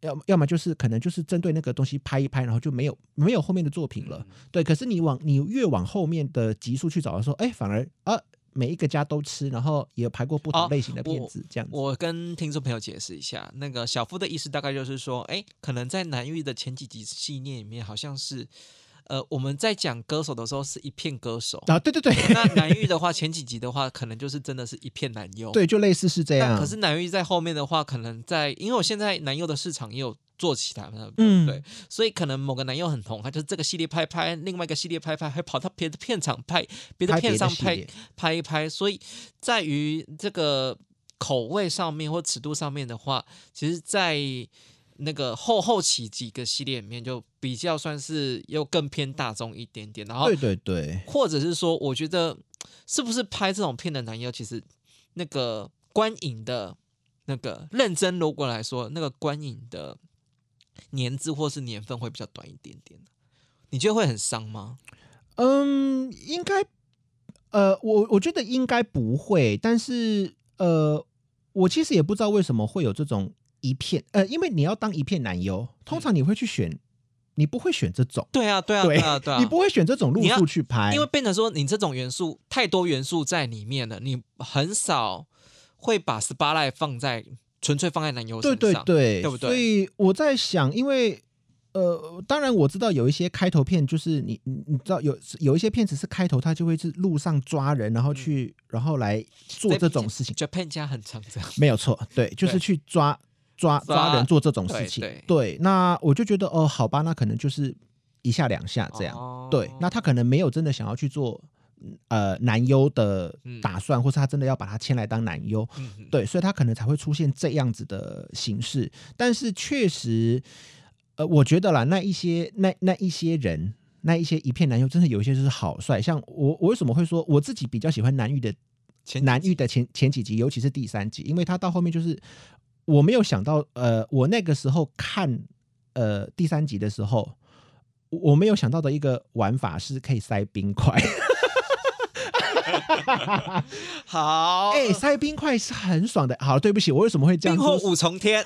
要要么就是可能就是针对那个东西拍一拍，然后就没有没有后面的作品了。嗯对，可是你往你越往后面的集数去找的时候，哎，反而啊每一个家都吃，然后也有拍过不同哦类型的片我子，这样子。我跟听众朋友解释一下，那个小夫的意思大概就是说，哎，可能在南域的前几集系列里面，好像是，呃，我们在讲歌手的时候是一片歌手，啊，对对对那南玉的话，前几集的话，可能就是真的是一片男优。*laughs* 对，就类似是这样。那可是南玉在后面的话，可能在，因为我现在南优的市场也有做起来了，嗯对，所以可能某个男优很红，他就是这个系列拍拍，另外一个系列拍拍，还跑到别的片场拍别的片上拍别的系列拍一拍，所以在于这个口味上面或尺度上面的话，其实，在那个后后期几个系列里面，就比较算是又更偏大众一点点，然后对对对，或者是说，我觉得是不是拍这种片的男优，其实那个观影的那个认真，如果来说，那个观影的年资或是年份会比较短一点点。你觉得会很伤吗？嗯，应该，呃，我我觉得应该不会，但是呃，我其实也不知道为什么会有这种一片，呃，因为你要当一片男优，通常你会去选，你不会选这种，对啊，对啊，对对啊，对啊，你不会选这种路数去拍，因为变成说你这种元素太多元素在里面了，你很少会把 spotlight 放在纯粹放在男优身对上，对对，对。不对？所以我在想，因为呃，当然我知道有一些开头片，就是你你你知道有有一些片子是开头，他就会是路上抓人，然后去、然后来做这种事情，Japan 家很常这样，没有错，对，就是去抓抓抓抓人做这种事对情。对那我就觉得哦，好吧，那可能就是一下两下这样。哦对，那他可能没有真的想要去做呃男优的嗯打算，或是他真的要把他签来当男优。对，所以他可能才会出现这样子的形式。但是确实，呃，我觉得啦，那一些那那一些人，那一些一片男优，真的有一些就是好帅。像我，我为什么会说我自己比较喜欢南域的前南域的前前几集，尤其是第三集，因为他到后面就是我没有想到，呃，我那个时候看呃第三集的时候。我我没有想到的一个玩法是可以塞冰块，*laughs* 好，哎、塞冰块是很爽的。好，对不起，我为什么会这样冰火？五重天，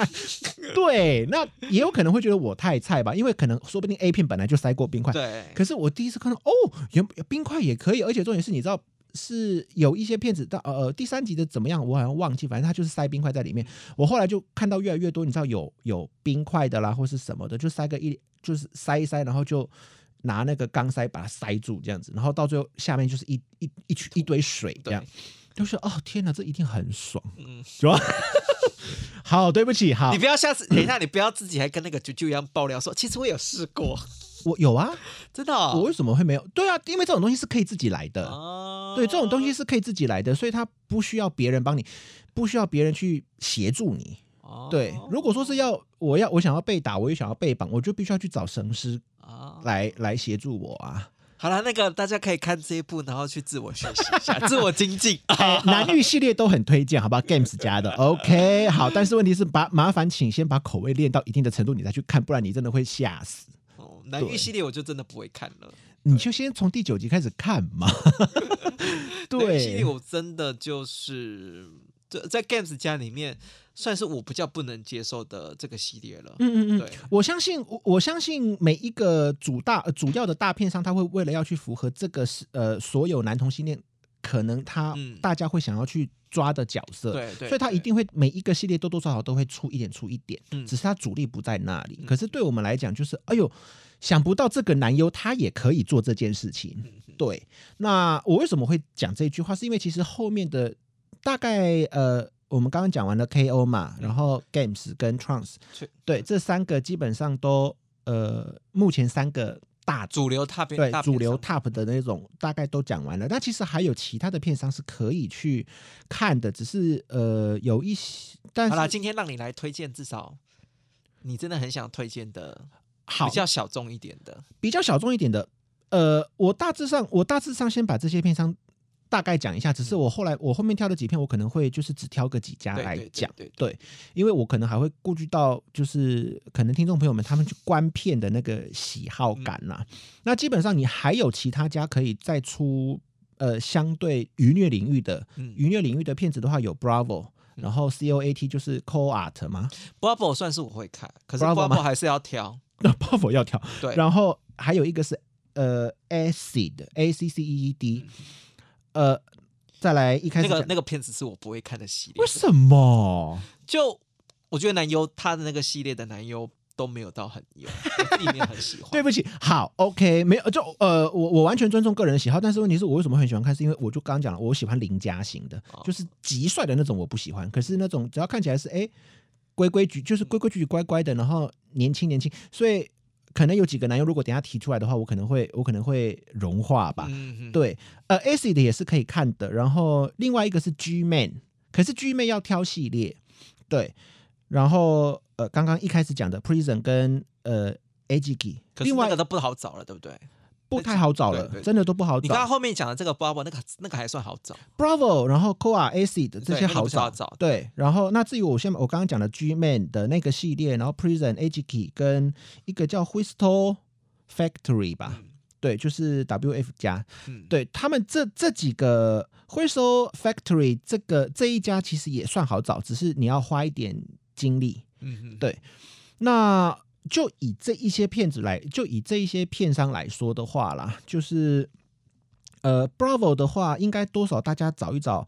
*laughs* 对，那也有可能会觉得我太菜吧，因为可能说不定 A 片本来就塞过冰块，对，可是我第一次看到哦，原冰块也可以，而且重点是你知道。是有一些片子到呃第三集的怎么样，我好像忘记，反正它就是塞冰块在里面。我后来就看到越来越多，你知道有有冰块的啦，或是什么的，就塞个一就是塞一塞，然后就拿那个钢塞把它塞住这样子，然后到最后下面就是一一一群一堆水这样，就是哦天哪，这一定很爽，嗯，是吧？*laughs* 好，对不起，好。你，不要下次，等一下，你不要自己还跟那个啾啾一样爆料说，其实我有试过，我有啊，真的哦，我为什么会没有？对啊，因为这种东西是可以自己来的。哦，对，这种东西是可以自己来的，所以它不需要别人帮你，不需要别人去协助你。哦对，如果说是要我要我想要被打，我也想要被绑，我就必须要去找神师啊，来来协助我啊。好了，那个大家可以看这一部，然后去自我学习一下，*laughs* 自我精进。哎男女系列都很推荐，好不好？*laughs* Games 家的 OK 好，但是问题是把麻烦请先把口味练到一定的程度，你再去看，不然你真的会吓死。哦，男对玉系列我就真的不会看了。你就先从第九集开始看嘛。*laughs* 对系列，我真的就是在在 Games 家里面，算是我比较不能接受的这个系列了。嗯嗯嗯对，我相信我我相信每一个主大、呃主要的大片商，他会为了要去符合这个是呃所有男同性恋，可能他、嗯大家会想要去抓的角色。对对，所以他一定会每一个系列多多少少都会出一点出一点，嗯只是他主力不在那里。嗯可是对我们来讲，就是哎呦，想不到这个男优他也可以做这件事情。嗯对，那我为什么会讲这句话？是因为其实后面的大概呃，我们刚刚讲完了 KO 嘛，然后 Games 跟 Trance，对，这三个基本上都呃，目前三个大主流 top 对主流 top 的那种大概都讲完了，但其实还有其他的片商是可以去看的，只是呃有一些，但好啦，是今天让你来推荐，至少你真的很想推荐的，好比较小众一点的。比较小众一点的，呃，我大致上我大致上先把这些片商大概讲一下，只是我后来我后面挑的几片，我可能会就是只挑个几家来讲，对对，因为我可能还会顾及到就是可能听众朋友们他们去观片的那个喜好感呐。那基本上你还有其他家可以再出呃相对娱乐领域的娱乐领域的片子的话，有 Bravo。然后 C O A T 就是 Co Art 吗？Bravo 算是我会看，可是 Bravo 还是要挑。那 Bravo 要挑。对。然后还有一个是呃 Acid A C C E E D，呃，再来一开始那个那个片子是我不会看的系列。为什么？就我觉得男优他的那个系列的男优。都没有到很有，里面很喜欢。*laughs* 对不起，好，OK，没有，就呃，我我完全尊重个人喜好，但是问题是我为什么很喜欢看？是因为我就刚刚讲了，我喜欢邻家型的，就是极帅的那种，我不喜欢。可是那种只要看起来是哎规规矩，就是规规矩矩、乖乖的，然后年轻年轻，所以可能有几个男优，如果等下提出来的话，我可能会我可能会融化吧。嗯对，呃，Acid 也是可以看的，然后另外一个是 G Man，可是 G Man 要挑系列，对。然后呃，刚刚一开始讲的 Prison 跟呃 A G G，另外一个都不好找了，对不对？不太好找了，真的都不好找。你刚后面讲的这个 Bravo，那个那个还算好找。Bravo，然后 Core Acid 这些好找。找对，然后那至于我现我刚刚讲的 G Man 的那个系列，然后 Prison A G G 跟一个叫 Whistle Factory 吧，对，就是 W F 加，对他们这这几个 Whistle Factory 这个这一家其实也算好找，只是你要花一点。精力。嗯，嗯，对，那就以这一些骗子来，就以这一些片商来说的话啦，就是呃，Bravo 的话，应该多少大家找一找，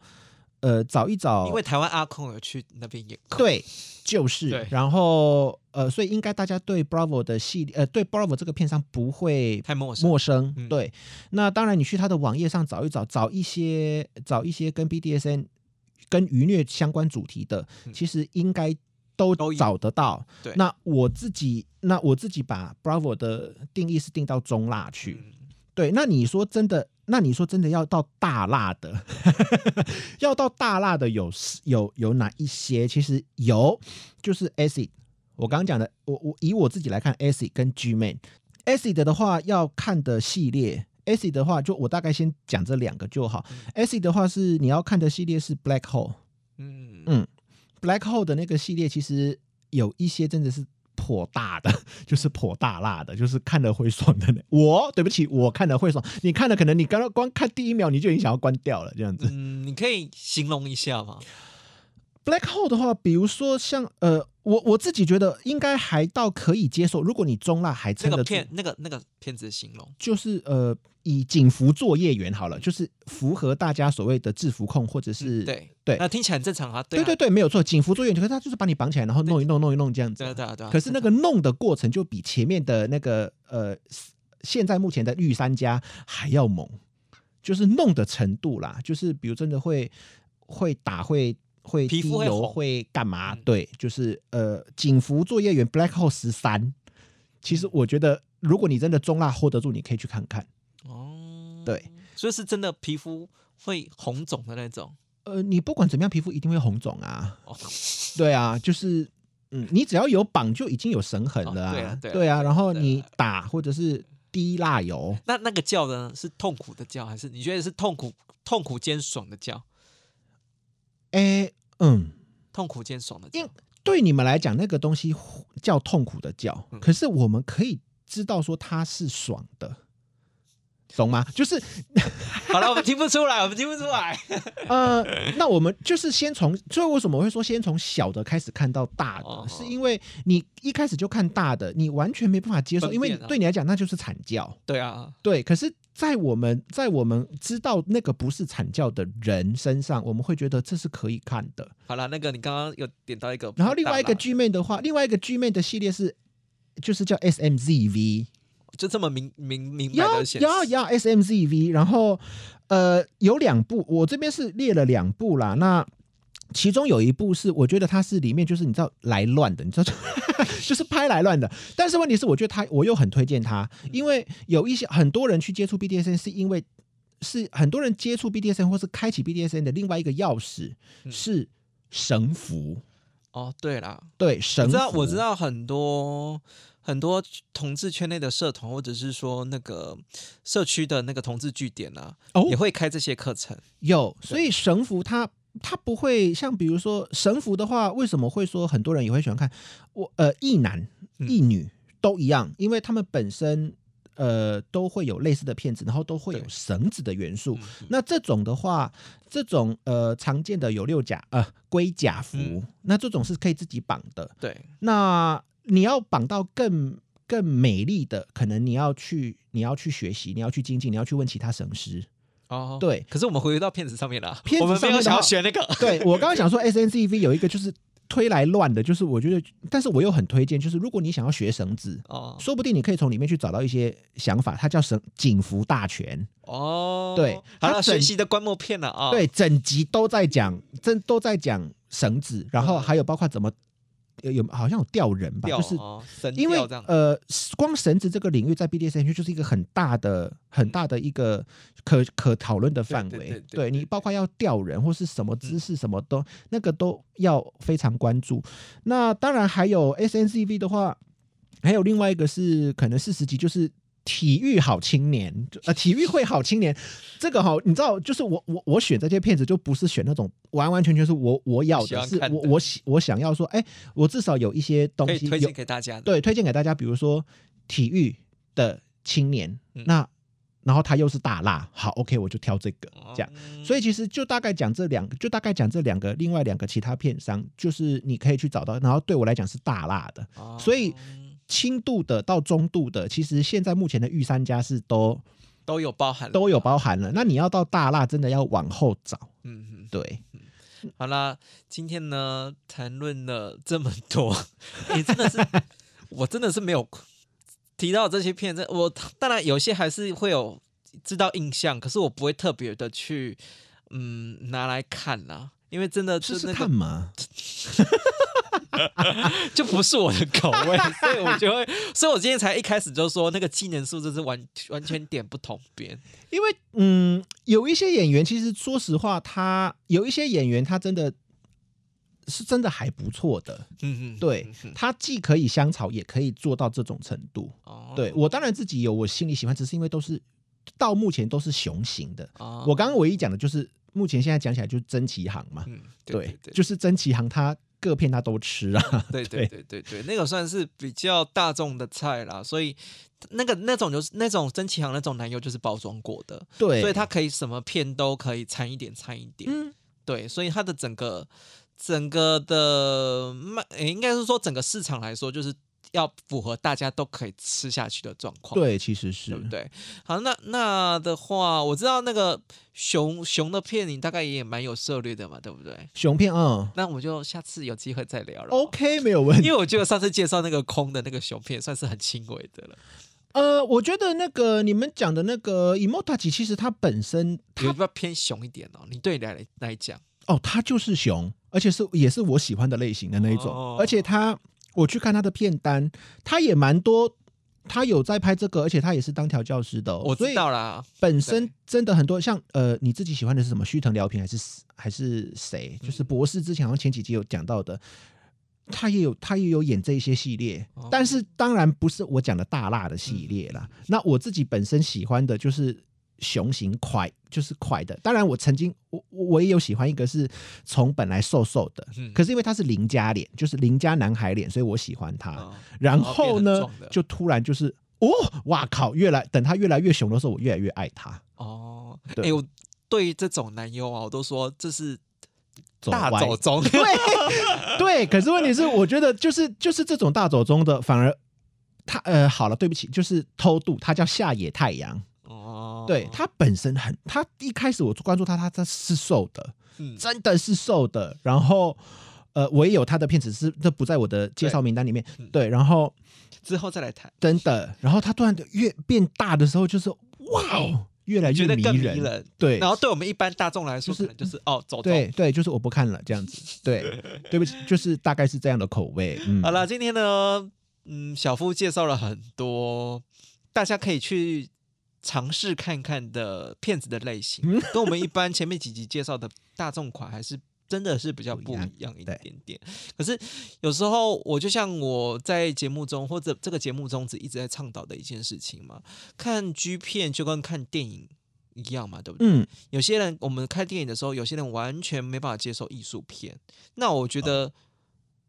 呃，找一找，因为台湾阿空有去那边演，对，就是，然后呃，所以应该大家对 Bravo 的系列，呃，对 Bravo 这个片商不会太陌生，陌生，对。那当然，你去他的网页上找一找，找一些，找一些跟 BDSN 跟娱乐相关主题的，其实应该。都找得到。对，那我自己，那我自己把 Bravo 的定义是定到中辣去。对，那你说真的，那你说真的要到大辣的，*laughs* 要到大辣的有有有哪一些？其实有，就是 Acid。我刚刚讲的，我我以我自己来看，Acid 跟 G Man。Acid 的话要看的系列，Acid 的话就我大概先讲这两个就好。Acid 的话是你要看的系列是 Black Hole。嗯嗯。Black Hole 的那个系列其实有一些真的是颇大的，*laughs* 就是颇大辣的，就是看了会爽的。我对不起，我看了会爽。你看了可能你刚刚光看第一秒你就已经想要关掉了，这样子。嗯，你可以形容一下吗？Black Hole 的话，比如说像呃。我我自己觉得应该还到可以接受。如果你中辣还撑得住，片那个那个片子形容就是呃，以警服作业员好了，就是符合大家所谓的制服控或者是对对，那听起来很正常啊。对对对，没有错，警服作业员，可是他就是把你绑起来，然后弄一弄弄一弄这样子。对对对。可是那个弄的过程就比前面的那个呃，现在目前的御三家还要猛，就是弄的程度啦，就是比如真的会会打会。会皮肤会干嘛？对，就是呃，警服作业员 Black Hole 十三。其实我觉得，如果你真的中辣 hold 得住，你可以去看看。哦，对，所以是真的皮肤会红肿的那种。呃，你不管怎么样，皮肤一定会红肿啊。对啊，就是嗯，你只要有绑，就已经有神痕了啊。对啊，对啊。然后你打或者是滴蜡油，那那个叫呢，是痛苦的叫，还是你觉得是痛苦痛苦兼爽的叫？哎，嗯，痛苦兼爽的叫，对你们来讲，那个东西叫痛苦的叫，可是我们可以知道说它是爽的。懂吗？就是 *laughs* 好了，我们听不出来，我们听不出来。*laughs* 呃，那我们就是先从，所以为什么我会说先从小的开始看到大的？是因为你一开始就看大的，你完全没办法接受，因为对你来讲那就是惨叫。对啊，对。可是，在我们在我们知道那个不是惨叫的人身上，我们会觉得这是可以看的。好了，那个你刚刚有点到一个，然后另外一个 G 妹的话，另外一个 G 妹的系列是就是叫 SMZV。就这么明明明白的显要要 S M Z V，然后呃有两部，我这边是列了两部啦。那其中有一部是我觉得它是里面就是你知道来乱的，你知道 *laughs* 就是拍来乱的。但是问题是，我觉得他我又很推荐他，因为有一些很多人去接触 B D S N 是因为是很多人接触 B D S N 或是开启 B D S N 的另外一个钥匙是神符。哦，对了，对神，我知道我知道很多。很多同志圈内的社团，或者是说那个社区的那个同志据点啊，哦也会开这些课程。有，所以神符它它不会像比如说神符的话，为什么会说很多人也会喜欢看？我呃，一男嗯一女都一样，因为他们本身呃都会有类似的片子，然后都会有绳子的元素。嗯那这种的话，这种呃常见的有六甲呃龟甲符，嗯那这种是可以自己绑的。对，那你要绑到更更美丽的，可能你要去你要去学习，你要去精进，你要去问其他神师。哦，。对可是我们回归到片子上面了，片子我们没有想要学那个。对，我刚刚想说 S N C V 有一个就是推来乱的，就是我觉得，但是我又很推荐，就是如果你想要学绳子。哦说不定你可以从里面去找到一些想法，它叫绳警服大全，哦，对好了，它整学习的观摩片了啊。对，整集都在讲，真都在讲绳子，然后嗯还有包括怎么有有好像有吊人吧，就是因为。呃，光绳子这个领域在 BDSM 区就是一个很大的、很大的一个可可讨论的范围。对你包括要吊人或是什么姿势，什么都、那个都要非常关注。那当然还有 SNCV 的话，还有另外一个是可能四十级就是。体育好青年，呃，体育会好青年，这个哈，你知道，就是我我我选这些片子，就不是选那种完完全全是我我要的，是我我喜我想要说，哎，我至少有一些东西有给大家的。对，推荐给大家，比如说体育的青年，嗯。那然后他又是大辣，好，OK，我就挑这个这样。嗯所以其实就大概讲这两个，就大概讲这两个，另外两个其他片商，就是你可以去找到，然后对我来讲是大辣的，哦。所以轻度的到中度的，其实现在目前的御三家是都都有包含都有包含了。那你要到大辣，真的要往后找，嗯嗯，对，好啦，今天呢谈论了这么多，*laughs* 你真的是，我真的是没有提到这些片子，我当然有些还是会有知道印象，可是我不会特别的去嗯拿来看啦，因为真的试试是那个看嘛。*laughs* *laughs* 就不是我的口味，*laughs* 所以我就会，所以我今天才一开始就说那个技能数字是完完全点不同边，因为嗯，有一些演员其实说实话，他有一些演员他真的是真的还不错的，嗯嗯，对嗯，他既可以香草，也可以做到这种程度。哦。对我当然自己有我心里喜欢，只是因为都是到目前都是雄型的。哦。我刚刚唯一讲的就是目前现在讲起来就是曾启航嘛，嗯对，对就是曾启航，他各片他都吃啊。*laughs* 对对对对对，那个算是比较大众的菜啦，所以那个那种就是那种曾启航那种奶油就是包装过的，对，所以他可以什么片都可以掺一点掺一点，嗯对，所以他的整个整个的卖，欸应该是说整个市场来说，就是要符合大家都可以吃下去的状况，对，其实是对不对？好，那那的话，我知道那个熊熊的片你大概也蛮有涉猎的嘛，对不对？熊片，嗯那我们就下次有机会再聊了。，OK，没有问题。因为我觉得上次介绍那个空的那个熊片算是很轻微的了，呃，我觉得那个你们讲的那个 Emotachi，其实它本身比较偏熊一点哦。你对你来来讲，哦，它就是熊，而且是也是我喜欢的类型的那一种，哦而且它我去看他的片单，他也蛮多，他有在拍这个，而且他也是当调教师的、哦，我知道啦，本身真的很多，像呃，你自己喜欢的是什么？须藤辽平还是还是谁？就是嗯博士之前好像前几集有讲到的，他也有他也有演这一些系列，哦但是当然不是我讲的大辣的系列啦。嗯那我自己本身喜欢的就是熊型快，就是快的。当然我曾经我我也有喜欢一个是从本来瘦瘦的，嗯可是因为他是邻家脸，就是邻家男孩脸，所以我喜欢他。哦然后呢就突然就是哦，哇靠！越来等他越来越熊的时候，我越来越爱他。哦，对哎，我对于这种男优啊，我都说这是大走中，对 *laughs* 对，可是问题是，我觉得就是就是这种大走中的，反而他呃，好了，对不起，就是偷渡，他叫下野太阳。哦，对他本身很，他一开始我关注他，他他是瘦的，嗯真的是瘦的。然后呃，我也有他的片子，是这不在我的介绍名单里面。嗯对，然后之后再来谈，真的，然后他突然越变大的时候，就是哇哦，越来越迷人。对，然后对我们一般大众来说，就是就是哦，走中。对对，就是我不看了这样子。对，*laughs* 对不起，就是大概是这样的口味。嗯，好了，今天呢，嗯，小夫介绍了很多大家可以去尝试看看的片子的类型，嗯。*laughs* 跟我们一般前面几集介绍的大众款还是真的是比较不不一样一点点。可是有时候我就像我在节目中或者这个节目中只一直在倡导的一件事情嘛，看 G 片就跟看电影一样嘛，对不对？嗯，有些人我们看电影的时候，有些人完全没办法接受艺术片，那我觉得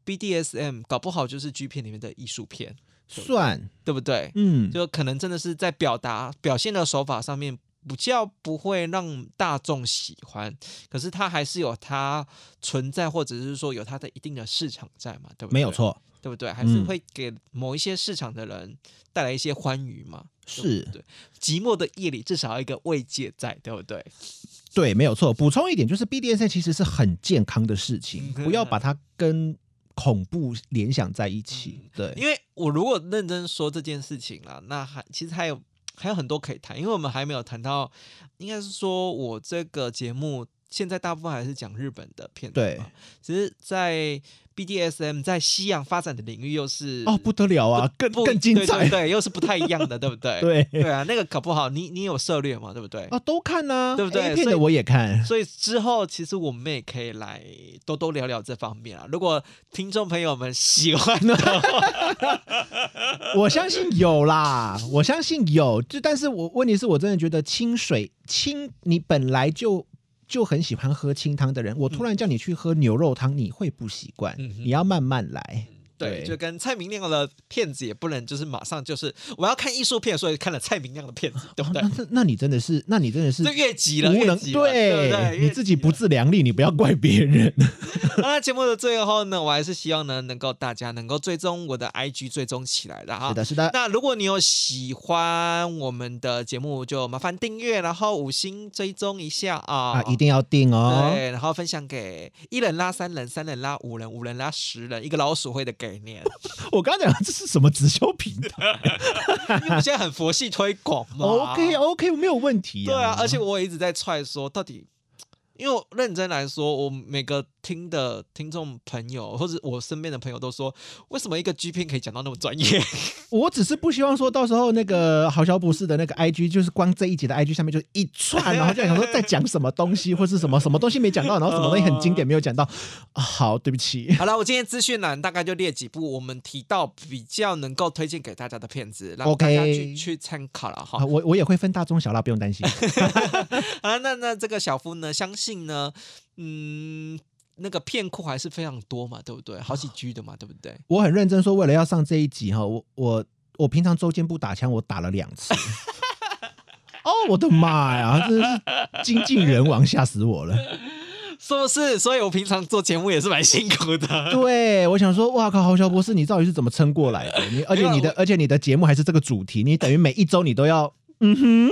BDSM 搞不好就是 G 片里面的艺术片，算，对不对？嗯，就可能真的是在表达表现的手法上面比较不会让大众喜欢，可是它还是有它存在，或者是说有它的一定的市场在嘛，对不对？没有，错，对不对？还是嗯会给某一些市场的人带来一些欢愉嘛。是不对，寂寞的夜里至少要一个慰藉在，对不对？对，没有错。补充一点，就是 BDSM 其实是很健康的事情，嗯不要把它跟恐怖联想在一起。对，因为我如果认真说这件事情啦，那还其实还有还有很多可以谈，因为我们还没有谈到，应该是说我这个节目现在大部分还是讲日本的片子对嘛，其实，在 BDSM 在西洋发展的领域又是哦，不得了啊，更不更精彩。对对对，又是不太一样的，对不对？*laughs* 对对啊，那个搞不好你你有涉猎嘛，对不对？啊，都看啊、对不对片的我也看。所以之后，其实我们也可以来多多聊聊这方面啊。如果听众朋友们喜欢的话，*laughs* 我相信有啦，我相信有。就但是我问题是我真的觉得清水清，你本来就就很喜欢喝清汤的人，我突然叫你去喝牛肉汤，你会不习惯，嗯你要慢慢来。对，就跟蔡明亮的片子也不能就是马上就是我要看艺术片，所以看了蔡明亮的片子，对不对哦？那那那你真的是，那你真的是这越急了，无能越不对？你自己不自量力，你不要怪别人。*laughs* 那节目的最后呢，我还是希望呢，能够大家能够追踪我的 IG，追踪起来的哈。是的，是的，那如果你有喜欢我们的节目，就麻烦订阅，然后五星追踪一下啊！啊，一定要订哦。对，然后分享给一人拉三人，三人拉五人，五人拉十人，一个老鼠会的概念。*laughs* 我刚刚讲这是什么直销平台因为我们现在很佛系推广嘛。*laughs* OK OK，没有问题、对啊，而且我也一直在揣说，到底，因为认真来说，我每个听的听众朋友或者我身边的朋友都说，为什么一个 G 片可以讲到那么专业？*laughs* 我只是不希望说到时候那个好小博士的那个 IG，就是光这一集的 IG 上面就一串，然后就想说在讲什么东西，或是什么什么东西没讲到，然后什么东西很经典没有讲到。啊好，对不起。好了，我今天资讯栏大概就列几部我们提到比较能够推荐给大家的片子，让大家去去参考了哈啊。我我也会分大中小啦，不用担心。*laughs* 啊，那那这个小夫呢，相信呢，嗯，那个片库还是非常多嘛，对不对？好几 G 的嘛，对不对？*laughs* 我很认真说，为了要上这一集哈，我我我平常周间不打枪，我打了两次。*laughs* 哦，我的妈呀，真的是精尽人亡，吓死我了。*laughs* 是不是？所以我平常做节目也是蛮辛苦的。对，我想说，哇靠，豪小博士，你到底是怎么撑过来的？你而且你的而且你的节目还是这个主题，你等于每一周你都要，嗯哼，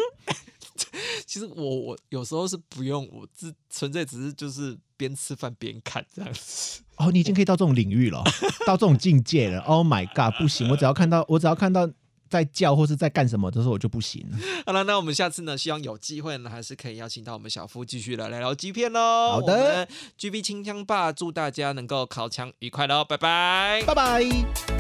*laughs* 其实我我有时候是不用，我只纯粹只是就是边吃饭边看这样子。哦，你已经可以到这种领域了，到这种境界了。Oh my god，不行，我只要看到我只要看到在叫或是在干什么的时候，我就不行了。好了，那我们下次呢，希望有机会呢，还是可以邀请到我们小夫继续来聊聊 G 片喽。好的，GB 清枪霸，祝大家能够考枪愉快喽，拜拜。拜拜。